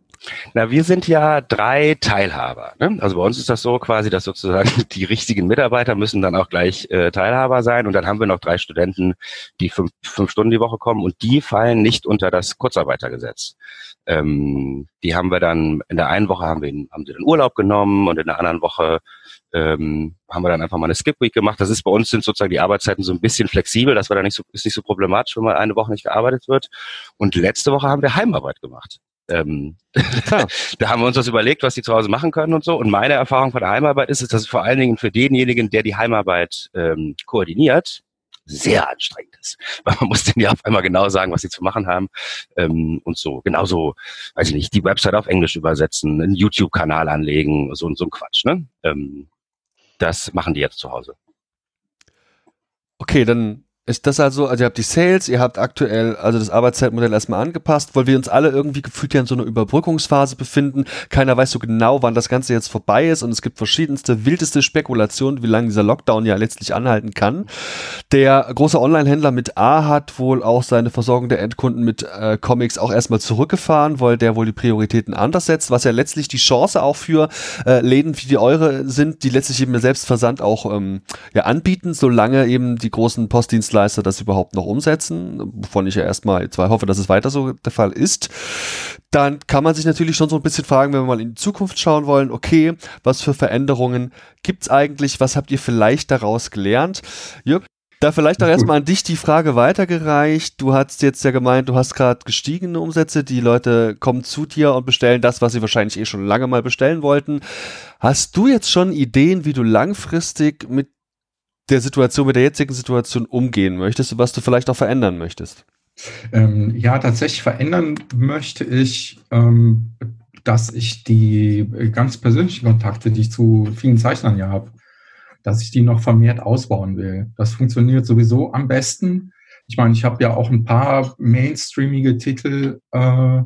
Na, wir sind ja drei Teilhaber. Ne? Also bei uns ist das so quasi, dass sozusagen die richtigen Mitarbeiter müssen dann auch gleich äh, Teilhaber sein und dann haben wir noch drei Studenten, die fünf, fünf Stunden die Woche kommen und die fallen nicht unter das Kurzarbeitergesetz. Ähm, die haben wir dann, in der einen Woche haben wir haben sie den Urlaub genommen und in der anderen Woche ähm, haben wir dann einfach mal eine Skip Week gemacht. Das ist bei uns sind sozusagen die Arbeitszeiten so ein bisschen flexibel, dass wir da nicht so ist nicht so problematisch, wenn mal eine Woche nicht gearbeitet wird. Und letzte Woche haben wir Heimarbeit gemacht. Ähm, da haben wir uns das überlegt, was die zu Hause machen können und so. Und meine Erfahrung von der Heimarbeit ist, ist dass es vor allen Dingen für denjenigen, der die Heimarbeit ähm, koordiniert, sehr anstrengend ist. Weil man muss denen ja auf einmal genau sagen, was sie zu machen haben ähm, und so. Genauso, weiß ich nicht, die Website auf Englisch übersetzen, einen YouTube-Kanal anlegen, so, so ein Quatsch. Ne? Ähm, das machen die jetzt zu Hause. Okay, dann ist das also, also ihr habt die Sales, ihr habt aktuell also das Arbeitszeitmodell erstmal angepasst, weil wir uns alle irgendwie gefühlt ja in so einer Überbrückungsphase befinden. Keiner weiß so genau, wann das Ganze jetzt vorbei ist und es gibt verschiedenste, wildeste Spekulationen, wie lange dieser Lockdown ja letztlich anhalten kann. Der große Online-Händler mit A hat wohl auch seine Versorgung der Endkunden mit äh, Comics auch erstmal zurückgefahren, weil der wohl die Prioritäten anders setzt, was ja letztlich die Chance auch für äh, Läden wie die eure sind, die letztlich eben selbst Versand auch ähm, ja, anbieten, solange eben die großen Postdienstleister Dienstleister das überhaupt noch umsetzen, wovon ich ja erstmal zwar hoffe, dass es weiter so der Fall ist, dann kann man sich natürlich schon so ein bisschen fragen, wenn wir mal in die Zukunft schauen wollen, okay, was für Veränderungen gibt es eigentlich, was habt ihr vielleicht daraus gelernt? Jörg, da vielleicht auch erstmal an dich die Frage weitergereicht. Du hast jetzt ja gemeint, du hast gerade gestiegene Umsätze. Die Leute kommen zu dir und bestellen das, was sie wahrscheinlich eh schon lange mal bestellen wollten. Hast du jetzt schon Ideen, wie du langfristig mit der Situation, mit der jetzigen Situation umgehen möchtest und was du vielleicht auch verändern möchtest? Ähm, ja, tatsächlich verändern möchte ich, ähm, dass ich die ganz persönlichen Kontakte, die ich zu vielen Zeichnern ja habe, dass ich die noch vermehrt ausbauen will. Das funktioniert sowieso am besten. Ich meine, ich habe ja auch ein paar mainstreamige Titel äh,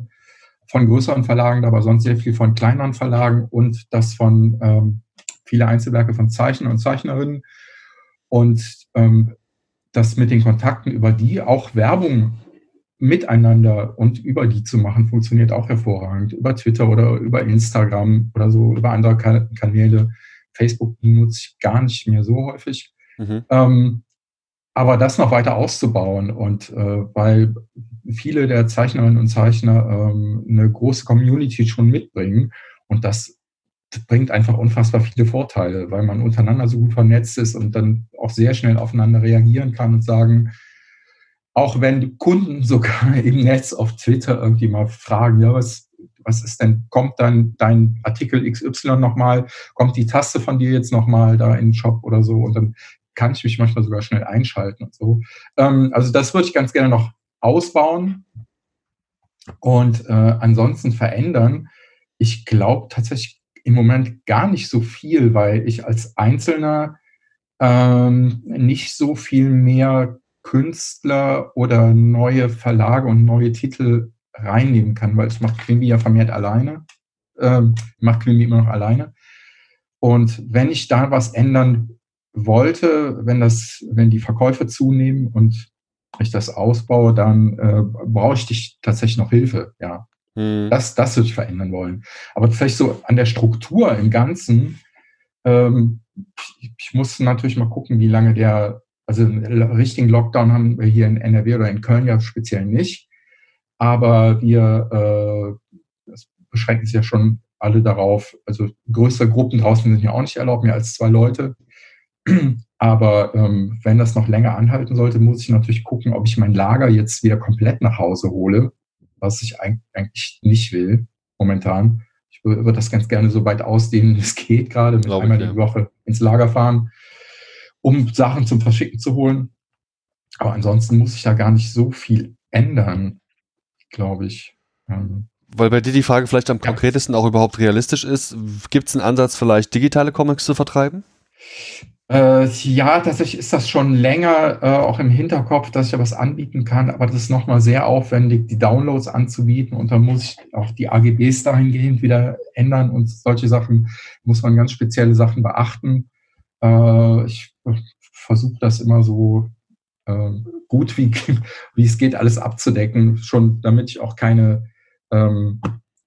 von größeren Verlagen, aber sonst sehr viel von kleineren Verlagen und das von ähm, viele Einzelwerke von Zeichnern und Zeichnerinnen. Und ähm, das mit den Kontakten über die auch Werbung miteinander und über die zu machen, funktioniert auch hervorragend. Über Twitter oder über Instagram oder so, über andere Kanäle. Facebook nutze ich gar nicht mehr so häufig. Mhm. Ähm, aber das noch weiter auszubauen und äh, weil viele der Zeichnerinnen und Zeichner ähm, eine große Community schon mitbringen und das bringt einfach unfassbar viele Vorteile, weil man untereinander so gut vernetzt ist und dann auch sehr schnell aufeinander reagieren kann und sagen, auch wenn Kunden sogar im Netz auf Twitter irgendwie mal fragen, ja, was, was ist denn, kommt dann dein Artikel XY nochmal, kommt die Taste von dir jetzt nochmal da in den Shop oder so und dann kann ich mich manchmal sogar schnell einschalten und so. Ähm, also das würde ich ganz gerne noch ausbauen und äh, ansonsten verändern. Ich glaube tatsächlich im Moment gar nicht so viel, weil ich als Einzelner ähm, nicht so viel mehr Künstler oder neue Verlage und neue Titel reinnehmen kann, weil es macht Quimby ja vermehrt alleine, ähm, macht Quimby immer noch alleine. Und wenn ich da was ändern wollte, wenn das, wenn die Verkäufe zunehmen und ich das ausbaue, dann äh, brauche ich tatsächlich noch Hilfe, ja. Hm. Das, das würde ich verändern wollen. Aber vielleicht so an der Struktur im Ganzen, ähm, ich, ich muss natürlich mal gucken, wie lange der, also einen richtigen Lockdown haben wir hier in NRW oder in Köln ja speziell nicht. Aber wir äh, das beschränken sich ja schon alle darauf, also größere Gruppen draußen sind ja auch nicht erlaubt, mehr als zwei Leute. Aber ähm, wenn das noch länger anhalten sollte, muss ich natürlich gucken, ob ich mein Lager jetzt wieder komplett nach Hause hole was ich eigentlich nicht will momentan. Ich würde das ganz gerne so weit ausdehnen, wie es geht, gerade mit Glaube einmal ich, die Woche ins Lager fahren, um Sachen zum Verschicken zu holen. Aber ansonsten muss ich da gar nicht so viel ändern, glaube ich. Ähm, Weil bei dir die Frage vielleicht am ja. konkretesten auch überhaupt realistisch ist, gibt es einen Ansatz, vielleicht digitale Comics zu vertreiben? Äh, ja, tatsächlich ist das schon länger äh, auch im Hinterkopf, dass ich ja was anbieten kann, aber das ist nochmal sehr aufwendig, die Downloads anzubieten und dann muss ich auch die AGBs dahingehend wieder ändern und solche Sachen muss man ganz spezielle Sachen beachten. Äh, ich versuche das immer so äh, gut wie, wie es geht, alles abzudecken, schon damit ich auch keine, ähm,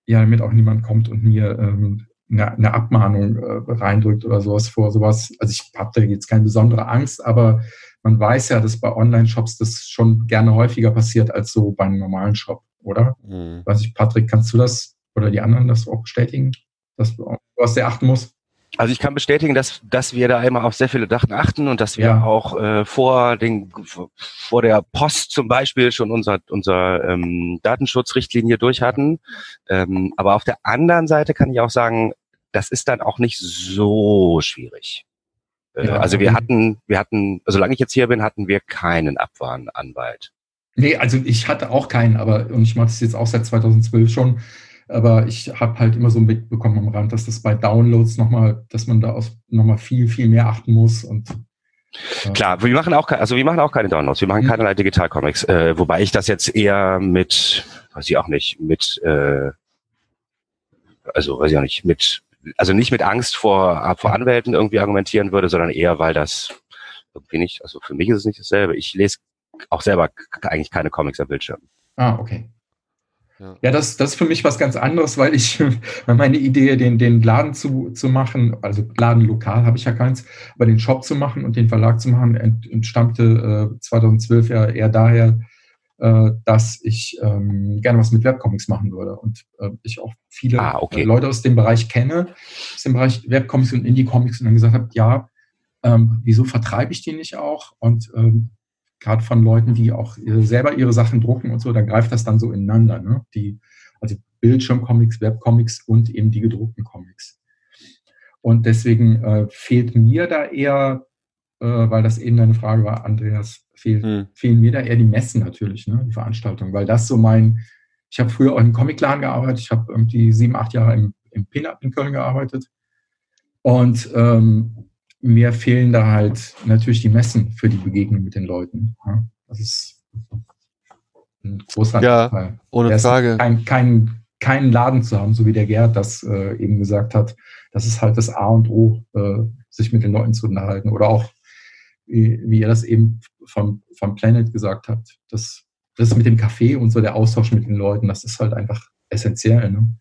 ja, damit auch niemand kommt und mir ähm, eine, eine Abmahnung äh, reindrückt oder sowas vor sowas. Also ich habe da jetzt keine besondere Angst, aber man weiß ja, dass bei Online-Shops das schon gerne häufiger passiert als so bei einem normalen Shop, oder? Mhm. Weiß ich, Patrick, kannst du das oder die anderen das auch bestätigen, dass du was sehr achten musst? Also ich kann bestätigen, dass, dass wir da immer auf sehr viele Sachen achten und dass wir ja. auch äh, vor, den, vor der Post zum Beispiel schon unser, unser ähm, Datenschutzrichtlinie durch hatten. Ähm, aber auf der anderen Seite kann ich auch sagen, das ist dann auch nicht so schwierig. Äh, ja, also wir hatten, wir hatten, solange ich jetzt hier bin, hatten wir keinen Abwarnanwalt. Nee, also ich hatte auch keinen, aber und ich mache das jetzt auch seit 2012 schon. Aber ich habe halt immer so mitbekommen am Rand, dass das bei Downloads nochmal, dass man da aus nochmal viel, viel mehr achten muss und äh, Klar, wir machen auch, also wir machen auch keine Downloads, wir machen mhm. keinerlei Digitalcomics, äh, wobei ich das jetzt eher mit, weiß ich auch nicht, mit, äh, also weiß ich auch nicht, mit, also nicht mit Angst vor, vor Anwälten irgendwie argumentieren würde, sondern eher, weil das irgendwie nicht, also für mich ist es nicht dasselbe. Ich lese auch selber eigentlich keine Comics am Bildschirm. Ah, okay. Ja, ja das, das ist für mich was ganz anderes, weil ich, meine Idee, den, den Laden zu, zu machen, also Laden lokal habe ich ja keins, aber den Shop zu machen und den Verlag zu machen, entstammte äh, 2012 ja eher daher, äh, dass ich ähm, gerne was mit Webcomics machen würde und äh, ich auch viele ah, okay. Leute aus dem Bereich kenne, aus dem Bereich Webcomics und Indie-Comics und dann gesagt habe, ja, ähm, wieso vertreibe ich die nicht auch? Und ähm, gerade von Leuten, die auch selber ihre Sachen drucken und so, da greift das dann so ineinander. Ne? Die, also Bildschirmcomics, Webcomics und eben die gedruckten Comics. Und deswegen äh, fehlt mir da eher, äh, weil das eben deine Frage war, Andreas, fehlt, hm. fehlen mir da eher die Messen natürlich, ne? die Veranstaltungen, weil das so mein, ich habe früher auch im Comicladen gearbeitet, ich habe irgendwie sieben, acht Jahre im, im Pin-Up in Köln gearbeitet. Und ähm, mir fehlen da halt natürlich die Messen für die Begegnung mit den Leuten. Ja, das ist ein großer ja. Ohne der Frage. Kein, kein, keinen Laden zu haben, so wie der Gerd das äh, eben gesagt hat. Das ist halt das A und O, äh, sich mit den Leuten zu unterhalten. Oder auch, wie, wie ihr das eben vom, vom Planet gesagt habt, das, das mit dem Café und so der Austausch mit den Leuten, das ist halt einfach essentiell. Ne?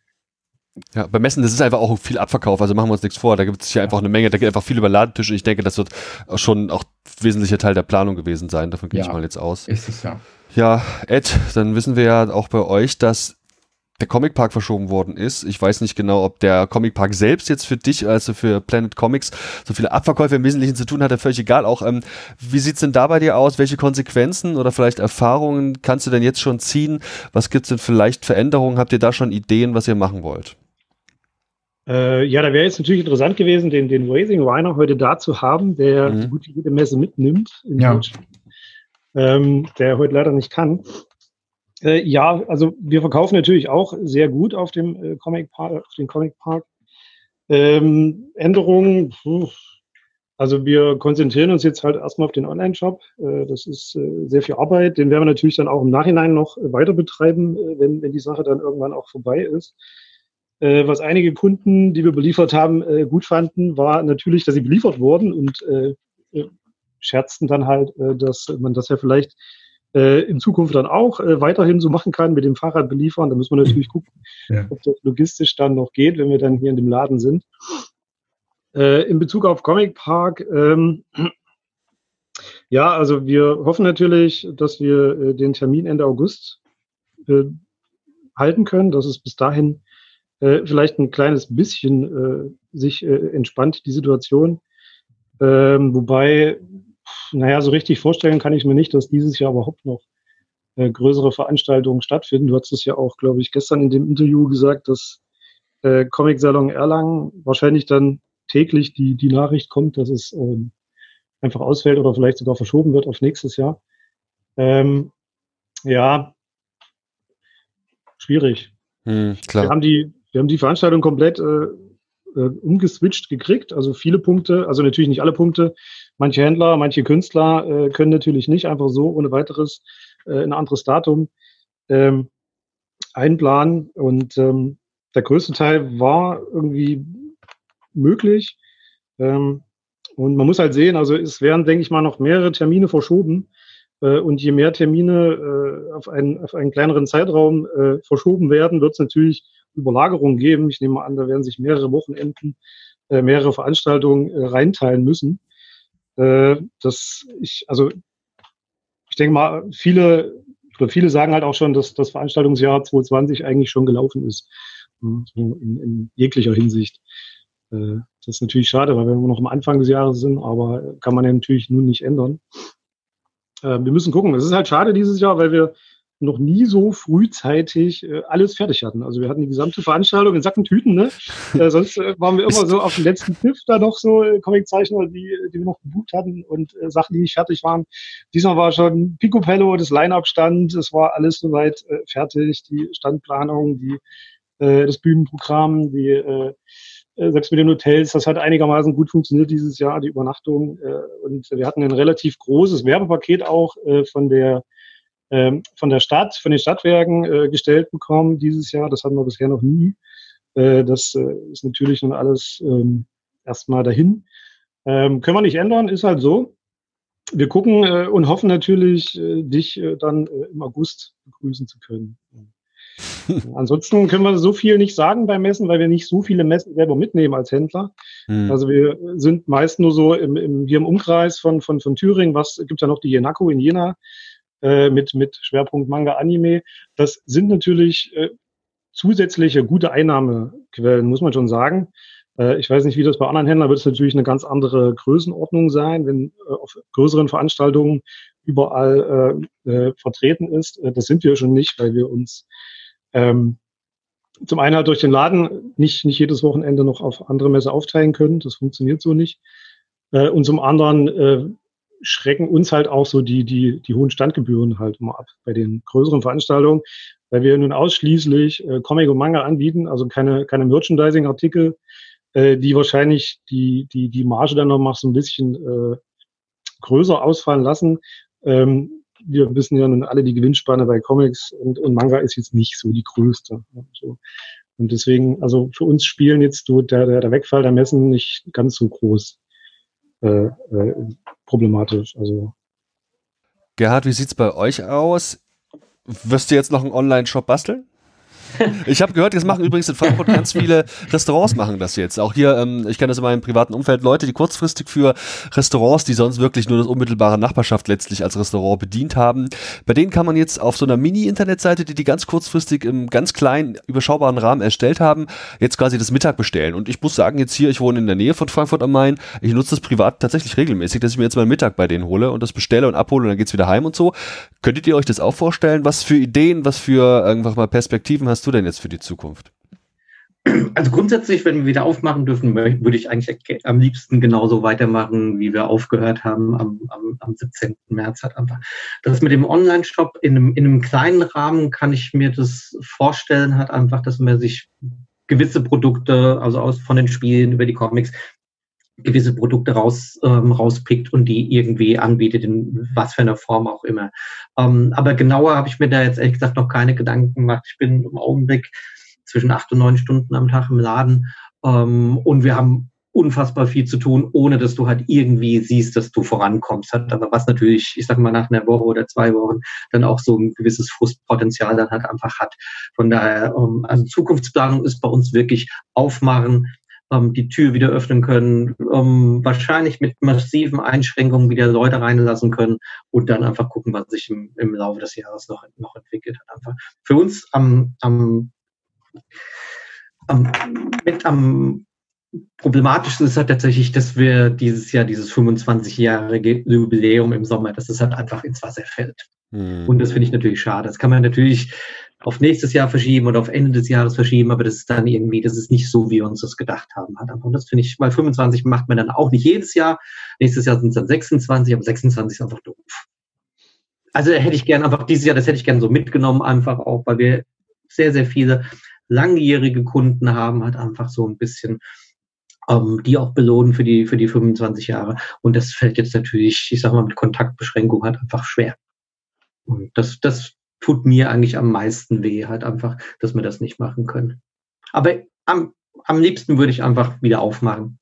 Ja, beim Messen, das ist einfach auch viel Abverkauf, also machen wir uns nichts vor. Da gibt es ja einfach eine Menge, da geht einfach viel über Ladentische. Ich denke, das wird schon auch wesentlicher Teil der Planung gewesen sein. Davon gehe ja, ich mal jetzt aus. Ist es ja. Ja, Ed, dann wissen wir ja auch bei euch, dass der Comicpark verschoben worden ist. Ich weiß nicht genau, ob der Comicpark selbst jetzt für dich, also für Planet Comics, so viele Abverkäufe im Wesentlichen zu tun hat, völlig egal. Auch, ähm, wie sieht's denn da bei dir aus? Welche Konsequenzen oder vielleicht Erfahrungen kannst du denn jetzt schon ziehen? Was gibt's denn vielleicht Veränderungen? Habt ihr da schon Ideen, was ihr machen wollt? Äh, ja, da wäre jetzt natürlich interessant gewesen, den, den Raising Rhino heute da zu haben, der mhm. so gut wie jede Messe mitnimmt in ja. Deutschland, ähm, der heute leider nicht kann. Äh, ja, also wir verkaufen natürlich auch sehr gut auf dem äh, Comic Park, auf den Comic Park. Ähm, Änderungen, pf, also wir konzentrieren uns jetzt halt erstmal auf den Online-Shop. Äh, das ist äh, sehr viel Arbeit. Den werden wir natürlich dann auch im Nachhinein noch weiter betreiben, äh, wenn, wenn die Sache dann irgendwann auch vorbei ist. Äh, was einige Kunden, die wir beliefert haben, äh, gut fanden, war natürlich, dass sie beliefert wurden und äh, äh scherzten dann halt, äh, dass man das ja vielleicht in Zukunft dann auch weiterhin so machen kann mit dem Fahrrad beliefern. Da müssen wir natürlich gucken, ja. ob das logistisch dann noch geht, wenn wir dann hier in dem Laden sind. in Bezug auf Comic Park, ähm, ja, also wir hoffen natürlich, dass wir den Termin Ende August halten können, dass es bis dahin äh, vielleicht ein kleines bisschen äh, sich äh, entspannt, die Situation. Ähm, wobei, naja, so richtig vorstellen kann ich mir nicht, dass dieses Jahr überhaupt noch äh, größere Veranstaltungen stattfinden. Du hast es ja auch, glaube ich, gestern in dem Interview gesagt, dass äh, Comic Salon Erlangen wahrscheinlich dann täglich die, die Nachricht kommt, dass es ähm, einfach ausfällt oder vielleicht sogar verschoben wird auf nächstes Jahr. Ähm, ja, schwierig. Hm, klar. Wir haben die wir haben die Veranstaltung komplett äh, äh, umgeswitcht gekriegt. Also viele Punkte, also natürlich nicht alle Punkte. Manche Händler, manche Künstler äh, können natürlich nicht einfach so ohne weiteres äh, ein anderes Datum ähm, einplanen. Und ähm, der größte Teil war irgendwie möglich. Ähm, und man muss halt sehen, also es werden, denke ich mal, noch mehrere Termine verschoben. Äh, und je mehr Termine äh, auf, einen, auf einen kleineren Zeitraum äh, verschoben werden, wird es natürlich Überlagerungen geben. Ich nehme mal an, da werden sich mehrere Wochenenden, äh, mehrere Veranstaltungen äh, reinteilen müssen. Äh, das ich, also ich denke mal, viele oder viele sagen halt auch schon, dass das Veranstaltungsjahr 2020 eigentlich schon gelaufen ist. In, in jeglicher Hinsicht. Äh, das ist natürlich schade, weil wir noch am Anfang des Jahres sind, aber kann man ja natürlich nun nicht ändern. Äh, wir müssen gucken. Es ist halt schade dieses Jahr, weil wir noch nie so frühzeitig äh, alles fertig hatten. Also wir hatten die gesamte Veranstaltung in Sacken Tüten, ne? äh, sonst äh, waren wir immer so auf dem letzten Pfiff da noch so äh, Comiczeichner, die, die wir noch gebucht hatten und äh, Sachen, die nicht fertig waren. Diesmal war schon Picopello, das Line-Up stand, es war alles soweit äh, fertig, die Standplanung, die, äh, das Bühnenprogramm, die selbst mit den Hotels, das hat einigermaßen gut funktioniert dieses Jahr, die Übernachtung. Äh, und wir hatten ein relativ großes Werbepaket auch äh, von der ähm, von der Stadt, von den Stadtwerken gestellt bekommen dieses Jahr. Das hatten wir bisher noch nie. das ist natürlich nun alles ähm, erstmal dahin. Ähm, können wir nicht ändern, ist halt so. Wir gucken und hoffen natürlich, dich dann im August begrüßen zu können. Ansonsten können wir so viel nicht sagen beim Messen, weil wir nicht so viele Messen selber mitnehmen als Händler. Hm. Also wir sind meist nur so im, im, hier im Umkreis von, von, von Thüringen, was gibt ja noch die Jenako in Jena äh, mit, mit Schwerpunkt Manga Anime. Das sind natürlich äh, zusätzliche gute Einnahmequellen, muss man schon sagen. Äh, ich weiß nicht, wie das bei anderen Händlern wird es natürlich eine ganz andere Größenordnung sein, wenn äh, auf größeren Veranstaltungen überall äh, vertreten ist. Das sind wir schon nicht, weil wir uns ähm, zum einen halt durch den Laden nicht, nicht jedes Wochenende noch auf andere Messe aufteilen können. Das funktioniert so nicht. Und zum anderen schrecken uns halt auch so die, die, die hohen Standgebühren halt immer ab bei den größeren Veranstaltungen, weil wir nun ausschließlich äh, Comic und Manga anbieten, also keine, keine Merchandising-Artikel, äh, die wahrscheinlich die, die, die Marge dann noch mal so ein bisschen äh, größer ausfallen lassen. Ähm, wir wissen ja nun alle, die Gewinnspanne bei Comics und, und Manga ist jetzt nicht so die größte. So. Und deswegen, also für uns spielen jetzt so der, der, der Wegfall der Messen nicht ganz so groß äh, äh, problematisch. Also Gerhard, wie sieht's bei euch aus? Wirst du jetzt noch einen Online-Shop basteln? Ich habe gehört, jetzt machen übrigens in Frankfurt ganz viele Restaurants machen das jetzt. Auch hier, ähm, ich kenne das in meinem privaten Umfeld, Leute, die kurzfristig für Restaurants, die sonst wirklich nur das unmittelbare Nachbarschaft letztlich als Restaurant bedient haben, bei denen kann man jetzt auf so einer Mini-Internetseite, die die ganz kurzfristig im ganz kleinen, überschaubaren Rahmen erstellt haben, jetzt quasi das Mittag bestellen. Und ich muss sagen, jetzt hier, ich wohne in der Nähe von Frankfurt am Main, ich nutze das privat tatsächlich regelmäßig, dass ich mir jetzt mal Mittag bei denen hole und das bestelle und abhole und dann geht's wieder heim und so. Könntet ihr euch das auch vorstellen? Was für Ideen, was für irgendwann mal Perspektiven hast du denn jetzt für die Zukunft? Also grundsätzlich, wenn wir wieder aufmachen dürfen, würde ich eigentlich am liebsten genauso weitermachen, wie wir aufgehört haben am, am, am 17. März. Hat einfach. Das mit dem Online-Shop in einem, in einem kleinen Rahmen kann ich mir das vorstellen, hat einfach, dass man sich gewisse Produkte, also aus von den Spielen über die Comics, gewisse Produkte raus, ähm, rauspickt und die irgendwie anbietet, in was für einer Form auch immer. Ähm, aber genauer habe ich mir da jetzt ehrlich gesagt noch keine Gedanken gemacht. Ich bin im Augenblick zwischen acht und neun Stunden am Tag im Laden ähm, und wir haben unfassbar viel zu tun, ohne dass du halt irgendwie siehst, dass du vorankommst. Hat aber was natürlich, ich sag mal, nach einer Woche oder zwei Wochen dann auch so ein gewisses Frustpotenzial dann halt einfach hat. Von daher, ähm, also Zukunftsplanung ist bei uns wirklich aufmachen, ähm, die Tür wieder öffnen können, ähm, wahrscheinlich mit massiven Einschränkungen wieder Leute reinlassen können und dann einfach gucken, was sich im, im Laufe des Jahres noch, noch entwickelt hat. Einfach für uns am, am, am, mit am problematischsten ist halt tatsächlich, dass wir dieses Jahr dieses 25-jährige Jubiläum im Sommer, dass es halt einfach ins Wasser fällt. Mhm. Und das finde ich natürlich schade. Das kann man natürlich auf nächstes Jahr verschieben oder auf Ende des Jahres verschieben, aber das ist dann irgendwie, das ist nicht so, wie wir uns das gedacht haben. Und das finde ich, weil 25 macht man dann auch nicht jedes Jahr. Nächstes Jahr sind es dann 26, aber 26 ist einfach doof. Also hätte ich gern einfach dieses Jahr, das hätte ich gern so mitgenommen, einfach auch, weil wir sehr, sehr viele langjährige Kunden haben, hat einfach so ein bisschen ähm, die auch belohnen für die, für die 25 Jahre. Und das fällt jetzt natürlich, ich sag mal, mit Kontaktbeschränkung halt einfach schwer. Und das, das tut mir eigentlich am meisten weh, halt einfach, dass wir das nicht machen können. Aber am, am liebsten würde ich einfach wieder aufmachen.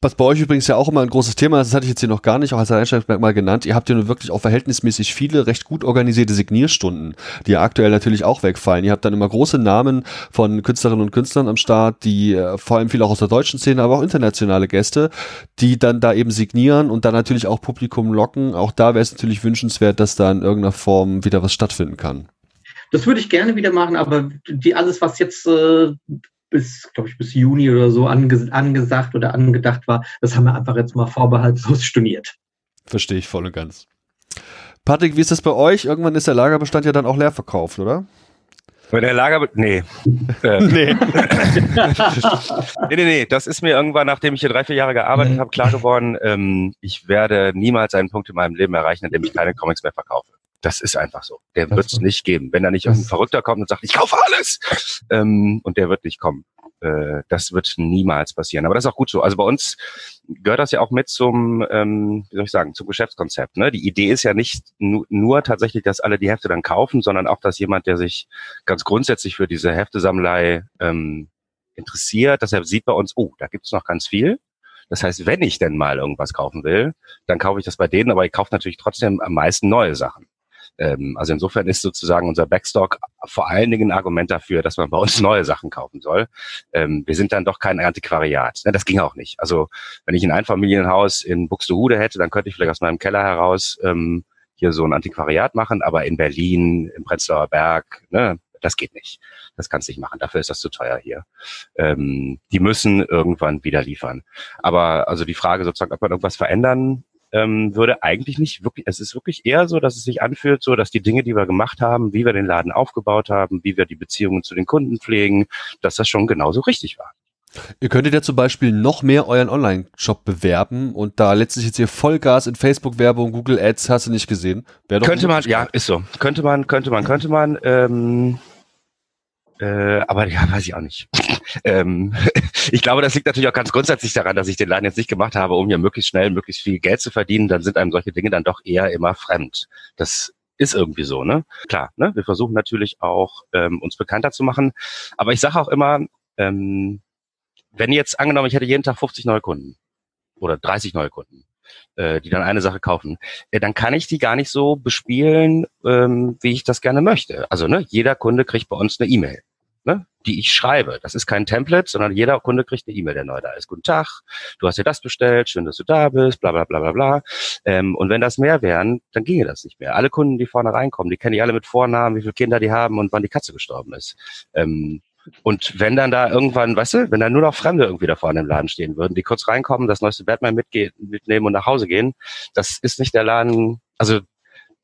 Was bei euch übrigens ja auch immer ein großes Thema ist, das hatte ich jetzt hier noch gar nicht auch als Einstellungsmerkmal genannt. Ihr habt ja nun wirklich auch verhältnismäßig viele recht gut organisierte Signierstunden, die ja aktuell natürlich auch wegfallen. Ihr habt dann immer große Namen von Künstlerinnen und Künstlern am Start, die äh, vor allem viel auch aus der deutschen Szene, aber auch internationale Gäste, die dann da eben signieren und dann natürlich auch Publikum locken. Auch da wäre es natürlich wünschenswert, dass da in irgendeiner Form wieder was stattfinden kann. Das würde ich gerne wieder machen, aber die alles, was jetzt äh, bis, glaube ich, bis Juni oder so ange angesagt oder angedacht war. Das haben wir einfach jetzt mal vorbehaltlos storniert. Verstehe ich voll und ganz. Patrick, wie ist das bei euch? Irgendwann ist der Lagerbestand ja dann auch leer verkauft, oder? Bei der Lager, nee. Äh. nee. nee, nee, nee. Das ist mir irgendwann, nachdem ich hier drei, vier Jahre gearbeitet mhm. habe, klar geworden, ähm, ich werde niemals einen Punkt in meinem Leben erreichen, in dem ich keine Comics mehr verkaufe. Das ist einfach so. Der wird es nicht geben. Wenn da nicht irgendein Verrückter kommt und sagt, ich kaufe alles, ähm, und der wird nicht kommen. Äh, das wird niemals passieren. Aber das ist auch gut so. Also bei uns gehört das ja auch mit zum, ähm, wie soll ich sagen, zum Geschäftskonzept. Ne? Die Idee ist ja nicht nu nur tatsächlich, dass alle die Hefte dann kaufen, sondern auch, dass jemand, der sich ganz grundsätzlich für diese Heftesammlei ähm, interessiert, dass er sieht bei uns, oh, da gibt's noch ganz viel. Das heißt, wenn ich denn mal irgendwas kaufen will, dann kaufe ich das bei denen, aber ich kaufe natürlich trotzdem am meisten neue Sachen. Ähm, also insofern ist sozusagen unser Backstock vor allen Dingen ein Argument dafür, dass man bei uns neue Sachen kaufen soll. Ähm, wir sind dann doch kein Antiquariat. Ne, das ging auch nicht. Also wenn ich ein Einfamilienhaus in Buxtehude hätte, dann könnte ich vielleicht aus meinem Keller heraus ähm, hier so ein Antiquariat machen, aber in Berlin, im Prenzlauer Berg, ne, das geht nicht. Das kannst du nicht machen. Dafür ist das zu teuer hier. Ähm, die müssen irgendwann wieder liefern. Aber also die Frage sozusagen, ob man irgendwas verändern ähm, würde eigentlich nicht wirklich, es ist wirklich eher so, dass es sich anfühlt, so dass die Dinge, die wir gemacht haben, wie wir den Laden aufgebaut haben, wie wir die Beziehungen zu den Kunden pflegen, dass das schon genauso richtig war. Ihr könntet ja zum Beispiel noch mehr euren Online-Shop bewerben und da letztlich jetzt hier Vollgas in Facebook-Werbung, Google Ads, hast du nicht gesehen? könnte man, ja, ist so. Könnte man, könnte man, könnte man. Ähm, äh, aber ja, weiß ich auch nicht. ähm, ich glaube, das liegt natürlich auch ganz grundsätzlich daran, dass ich den Laden jetzt nicht gemacht habe, um hier möglichst schnell möglichst viel Geld zu verdienen. Dann sind einem solche Dinge dann doch eher immer fremd. Das ist irgendwie so, ne? Klar, ne? Wir versuchen natürlich auch, ähm, uns bekannter zu machen. Aber ich sage auch immer, ähm, wenn jetzt angenommen, ich hätte jeden Tag 50 neue Kunden oder 30 neue Kunden, äh, die dann eine Sache kaufen, äh, dann kann ich die gar nicht so bespielen, ähm, wie ich das gerne möchte. Also ne, jeder Kunde kriegt bei uns eine E-Mail die ich schreibe. Das ist kein Template, sondern jeder Kunde kriegt eine E-Mail, der neu da ist. Guten Tag, du hast dir das bestellt, schön, dass du da bist, bla bla bla bla bla. Ähm, und wenn das mehr wären, dann ginge das nicht mehr. Alle Kunden, die vorne reinkommen, die kenne ich alle mit Vornamen, wie viele Kinder die haben und wann die Katze gestorben ist. Ähm, und wenn dann da irgendwann, weißt du, wenn dann nur noch Fremde irgendwie da vorne im Laden stehen würden, die kurz reinkommen, das neueste Batman mitgehen, mitnehmen und nach Hause gehen, das ist nicht der Laden, also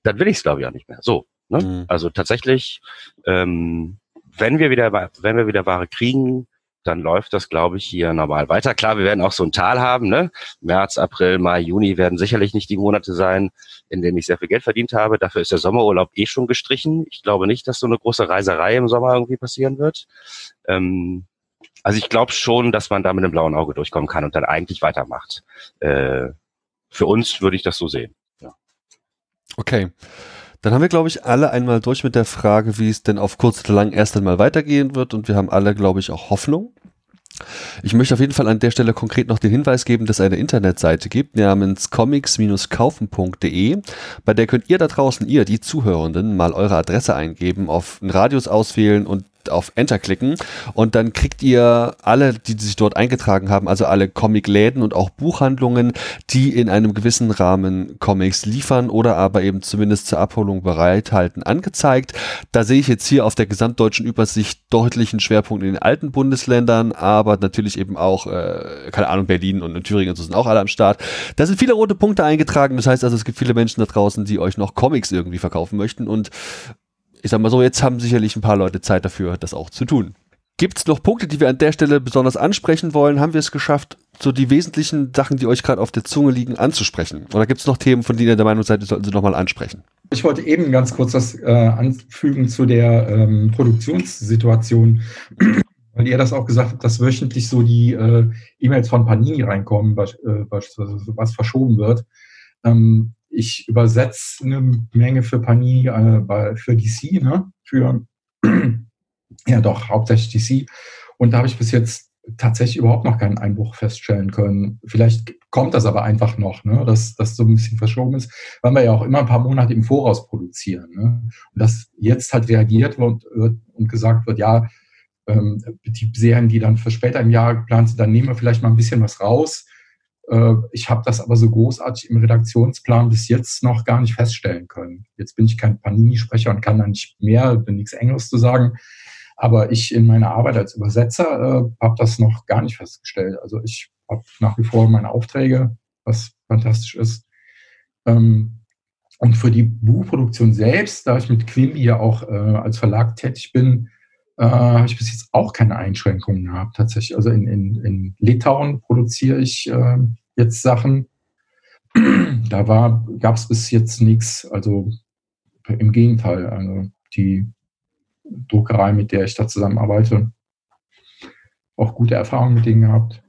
dann will ich es glaube ich auch nicht mehr. So. Ne? Mhm. Also tatsächlich ähm, wenn wir wieder, wenn wir wieder Ware kriegen, dann läuft das, glaube ich, hier normal weiter. Klar, wir werden auch so ein Tal haben. Ne? März, April, Mai, Juni werden sicherlich nicht die Monate sein, in denen ich sehr viel Geld verdient habe. Dafür ist der Sommerurlaub eh schon gestrichen. Ich glaube nicht, dass so eine große Reiserei im Sommer irgendwie passieren wird. Ähm, also ich glaube schon, dass man da mit einem blauen Auge durchkommen kann und dann eigentlich weitermacht. Äh, für uns würde ich das so sehen. Ja. Okay. Dann haben wir, glaube ich, alle einmal durch mit der Frage, wie es denn auf kurz oder lang erst einmal weitergehen wird. Und wir haben alle, glaube ich, auch Hoffnung. Ich möchte auf jeden Fall an der Stelle konkret noch den Hinweis geben, dass es eine Internetseite gibt namens comics-kaufen.de. Bei der könnt ihr da draußen, ihr, die Zuhörenden, mal eure Adresse eingeben, auf einen Radius auswählen und auf Enter klicken und dann kriegt ihr alle, die sich dort eingetragen haben, also alle Comicläden und auch Buchhandlungen, die in einem gewissen Rahmen Comics liefern oder aber eben zumindest zur Abholung bereithalten, angezeigt. Da sehe ich jetzt hier auf der gesamtdeutschen Übersicht deutlichen Schwerpunkt in den alten Bundesländern, aber natürlich eben auch, äh, keine Ahnung, Berlin und Thüringen und so sind auch alle am Start. Da sind viele rote Punkte eingetragen, das heißt also, es gibt viele Menschen da draußen, die euch noch Comics irgendwie verkaufen möchten und ich sag mal so, jetzt haben sicherlich ein paar Leute Zeit dafür, das auch zu tun. Gibt es noch Punkte, die wir an der Stelle besonders ansprechen wollen? Haben wir es geschafft, so die wesentlichen Sachen, die euch gerade auf der Zunge liegen, anzusprechen? Oder gibt es noch Themen, von denen ihr der Meinung seid, ihr sollten sie nochmal ansprechen? Ich wollte eben ganz kurz das äh, anfügen zu der ähm, Produktionssituation. Weil ihr das auch gesagt habt, dass wöchentlich so die äh, E-Mails von Panini reinkommen, äh, beispielsweise was verschoben wird. Ähm, ich übersetze eine Menge für Panini, äh, für DC, ne? für ja doch, hauptsächlich DC. Und da habe ich bis jetzt tatsächlich überhaupt noch keinen Einbruch feststellen können. Vielleicht kommt das aber einfach noch, ne? dass das so ein bisschen verschoben ist, weil wir ja auch immer ein paar Monate im Voraus produzieren. Ne? Und dass jetzt halt reagiert wird und gesagt wird, ja, ähm, die Serien, die dann für später im Jahr geplant sind, dann nehmen wir vielleicht mal ein bisschen was raus. Äh, ich habe das aber so großartig im Redaktionsplan bis jetzt noch gar nicht feststellen können. Jetzt bin ich kein Panini-Sprecher und kann da nicht mehr, nichts Enges zu sagen. Aber ich in meiner Arbeit als Übersetzer äh, habe das noch gar nicht festgestellt. Also ich habe nach wie vor meine Aufträge, was fantastisch ist. Ähm, und für die Buchproduktion selbst, da ich mit Quimby ja auch äh, als Verlag tätig bin, äh, habe ich bis jetzt auch keine Einschränkungen gehabt, tatsächlich. Also in, in, in Litauen produziere ich äh, jetzt Sachen. da gab es bis jetzt nichts. Also im Gegenteil, also die Druckerei, mit der ich da zusammenarbeite, auch gute Erfahrungen mit denen gehabt.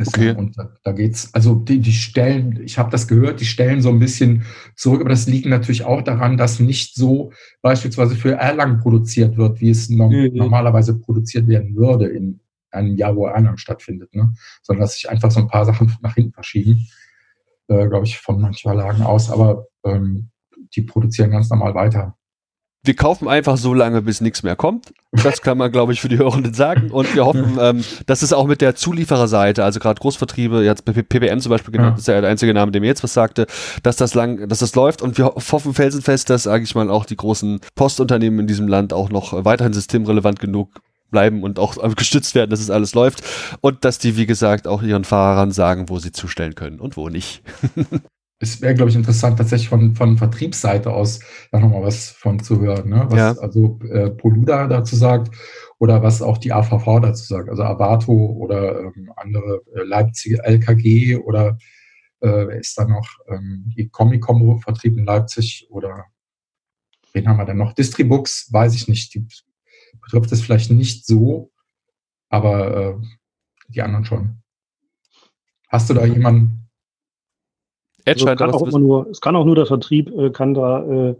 Okay. Und da, da geht's, also die, die Stellen, ich habe das gehört, die stellen so ein bisschen zurück, aber das liegt natürlich auch daran, dass nicht so beispielsweise für Erlangen produziert wird, wie es no mhm. normalerweise produziert werden würde in einem Jahr, wo Erlangen stattfindet, ne? sondern dass sich einfach so ein paar Sachen nach hinten verschieben, äh, glaube ich, von manchen Verlagen aus, aber ähm, die produzieren ganz normal weiter wir kaufen einfach so lange, bis nichts mehr kommt. Das kann man, glaube ich, für die Hörenden sagen. Und wir hoffen, ähm, dass es auch mit der Zuliefererseite, also gerade Großvertriebe, jetzt PBM zum Beispiel genannt, ja. ist ja der einzige Name, der mir jetzt was sagte, dass das lang, dass das läuft. Und wir hoffen felsenfest, dass, sage ich mal, auch die großen Postunternehmen in diesem Land auch noch weiterhin systemrelevant genug bleiben und auch gestützt werden, dass es alles läuft. Und dass die, wie gesagt, auch ihren Fahrern sagen, wo sie zustellen können und wo nicht. es wäre, glaube ich, interessant, tatsächlich von, von Vertriebsseite aus da nochmal was von zu hören, ne? was ja. also äh, Poluda dazu sagt oder was auch die AVV dazu sagt, also Avato oder ähm, andere äh, Leipziger LKG oder äh, wer ist da noch, ähm, die Comic-Combo Vertrieb in Leipzig oder wen haben wir denn noch? Distribux, weiß ich nicht, die betrifft es vielleicht nicht so, aber äh, die anderen schon. Hast du da jemanden, Edge also kann auch immer nur, es kann auch nur der Vertrieb, äh, kann da äh,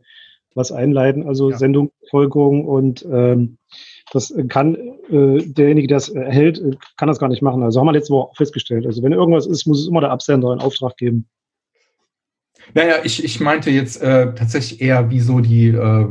was einleiten, also ja. Sendungsfolgung und ähm, das kann äh, derjenige, der es erhält, äh, kann das gar nicht machen. Also haben wir letzte Woche auch festgestellt. Also wenn irgendwas ist, muss es immer der Absender einen Auftrag geben. Naja, ich, ich meinte jetzt äh, tatsächlich eher, wie so die, äh,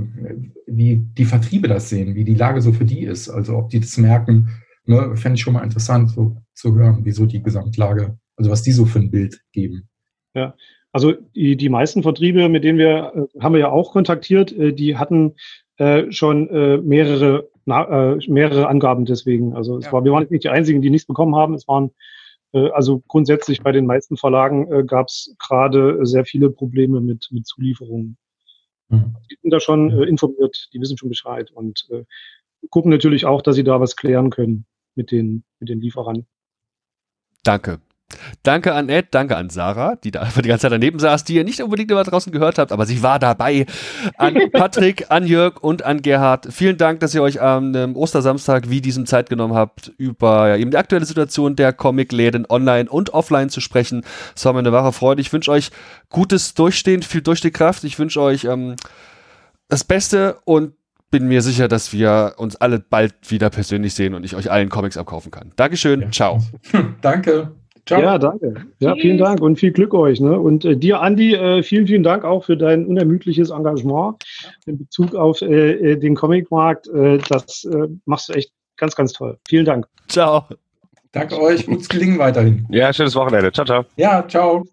wie die Vertriebe das sehen, wie die Lage so für die ist. Also ob die das merken, ne, fände ich schon mal interessant, so zu hören, wieso die Gesamtlage, also was die so für ein Bild geben. Ja, also die, die meisten Vertriebe, mit denen wir, äh, haben wir ja auch kontaktiert, äh, die hatten äh, schon äh, mehrere, na, äh, mehrere Angaben deswegen. Also es ja. war, wir waren nicht die einzigen, die nichts bekommen haben. Es waren äh, also grundsätzlich bei den meisten Verlagen äh, gab es gerade sehr viele Probleme mit, mit Zulieferungen. Mhm. Die sind da schon äh, informiert, die wissen schon Bescheid und äh, gucken natürlich auch, dass sie da was klären können mit den, mit den Lieferanten. Danke. Danke an Ed, danke an Sarah, die da einfach die ganze Zeit daneben saß, die ihr nicht unbedingt immer draußen gehört habt, aber sie war dabei. An Patrick, an Jörg und an Gerhard. Vielen Dank, dass ihr euch am ähm, Ostersamstag wie diesem Zeit genommen habt, über ja, eben die aktuelle Situation der Comicläden online und offline zu sprechen. Es war mir eine wahre Freude. Ich wünsche euch gutes Durchstehen, viel Durchstehkraft. Ich wünsche euch ähm, das Beste und bin mir sicher, dass wir uns alle bald wieder persönlich sehen und ich euch allen Comics abkaufen kann. Dankeschön, ja. ciao. Danke. Ciao. Ja, danke. Ja, vielen Dank und viel Glück euch. Ne? Und äh, dir, Andi, äh, vielen, vielen Dank auch für dein unermüdliches Engagement in Bezug auf äh, äh den Comicmarkt. Äh, das äh, machst du echt ganz, ganz toll. Vielen Dank. Ciao. Danke euch. Gutes Gelingen weiterhin. Ja, schönes Wochenende. Ciao, ciao. Ja, ciao.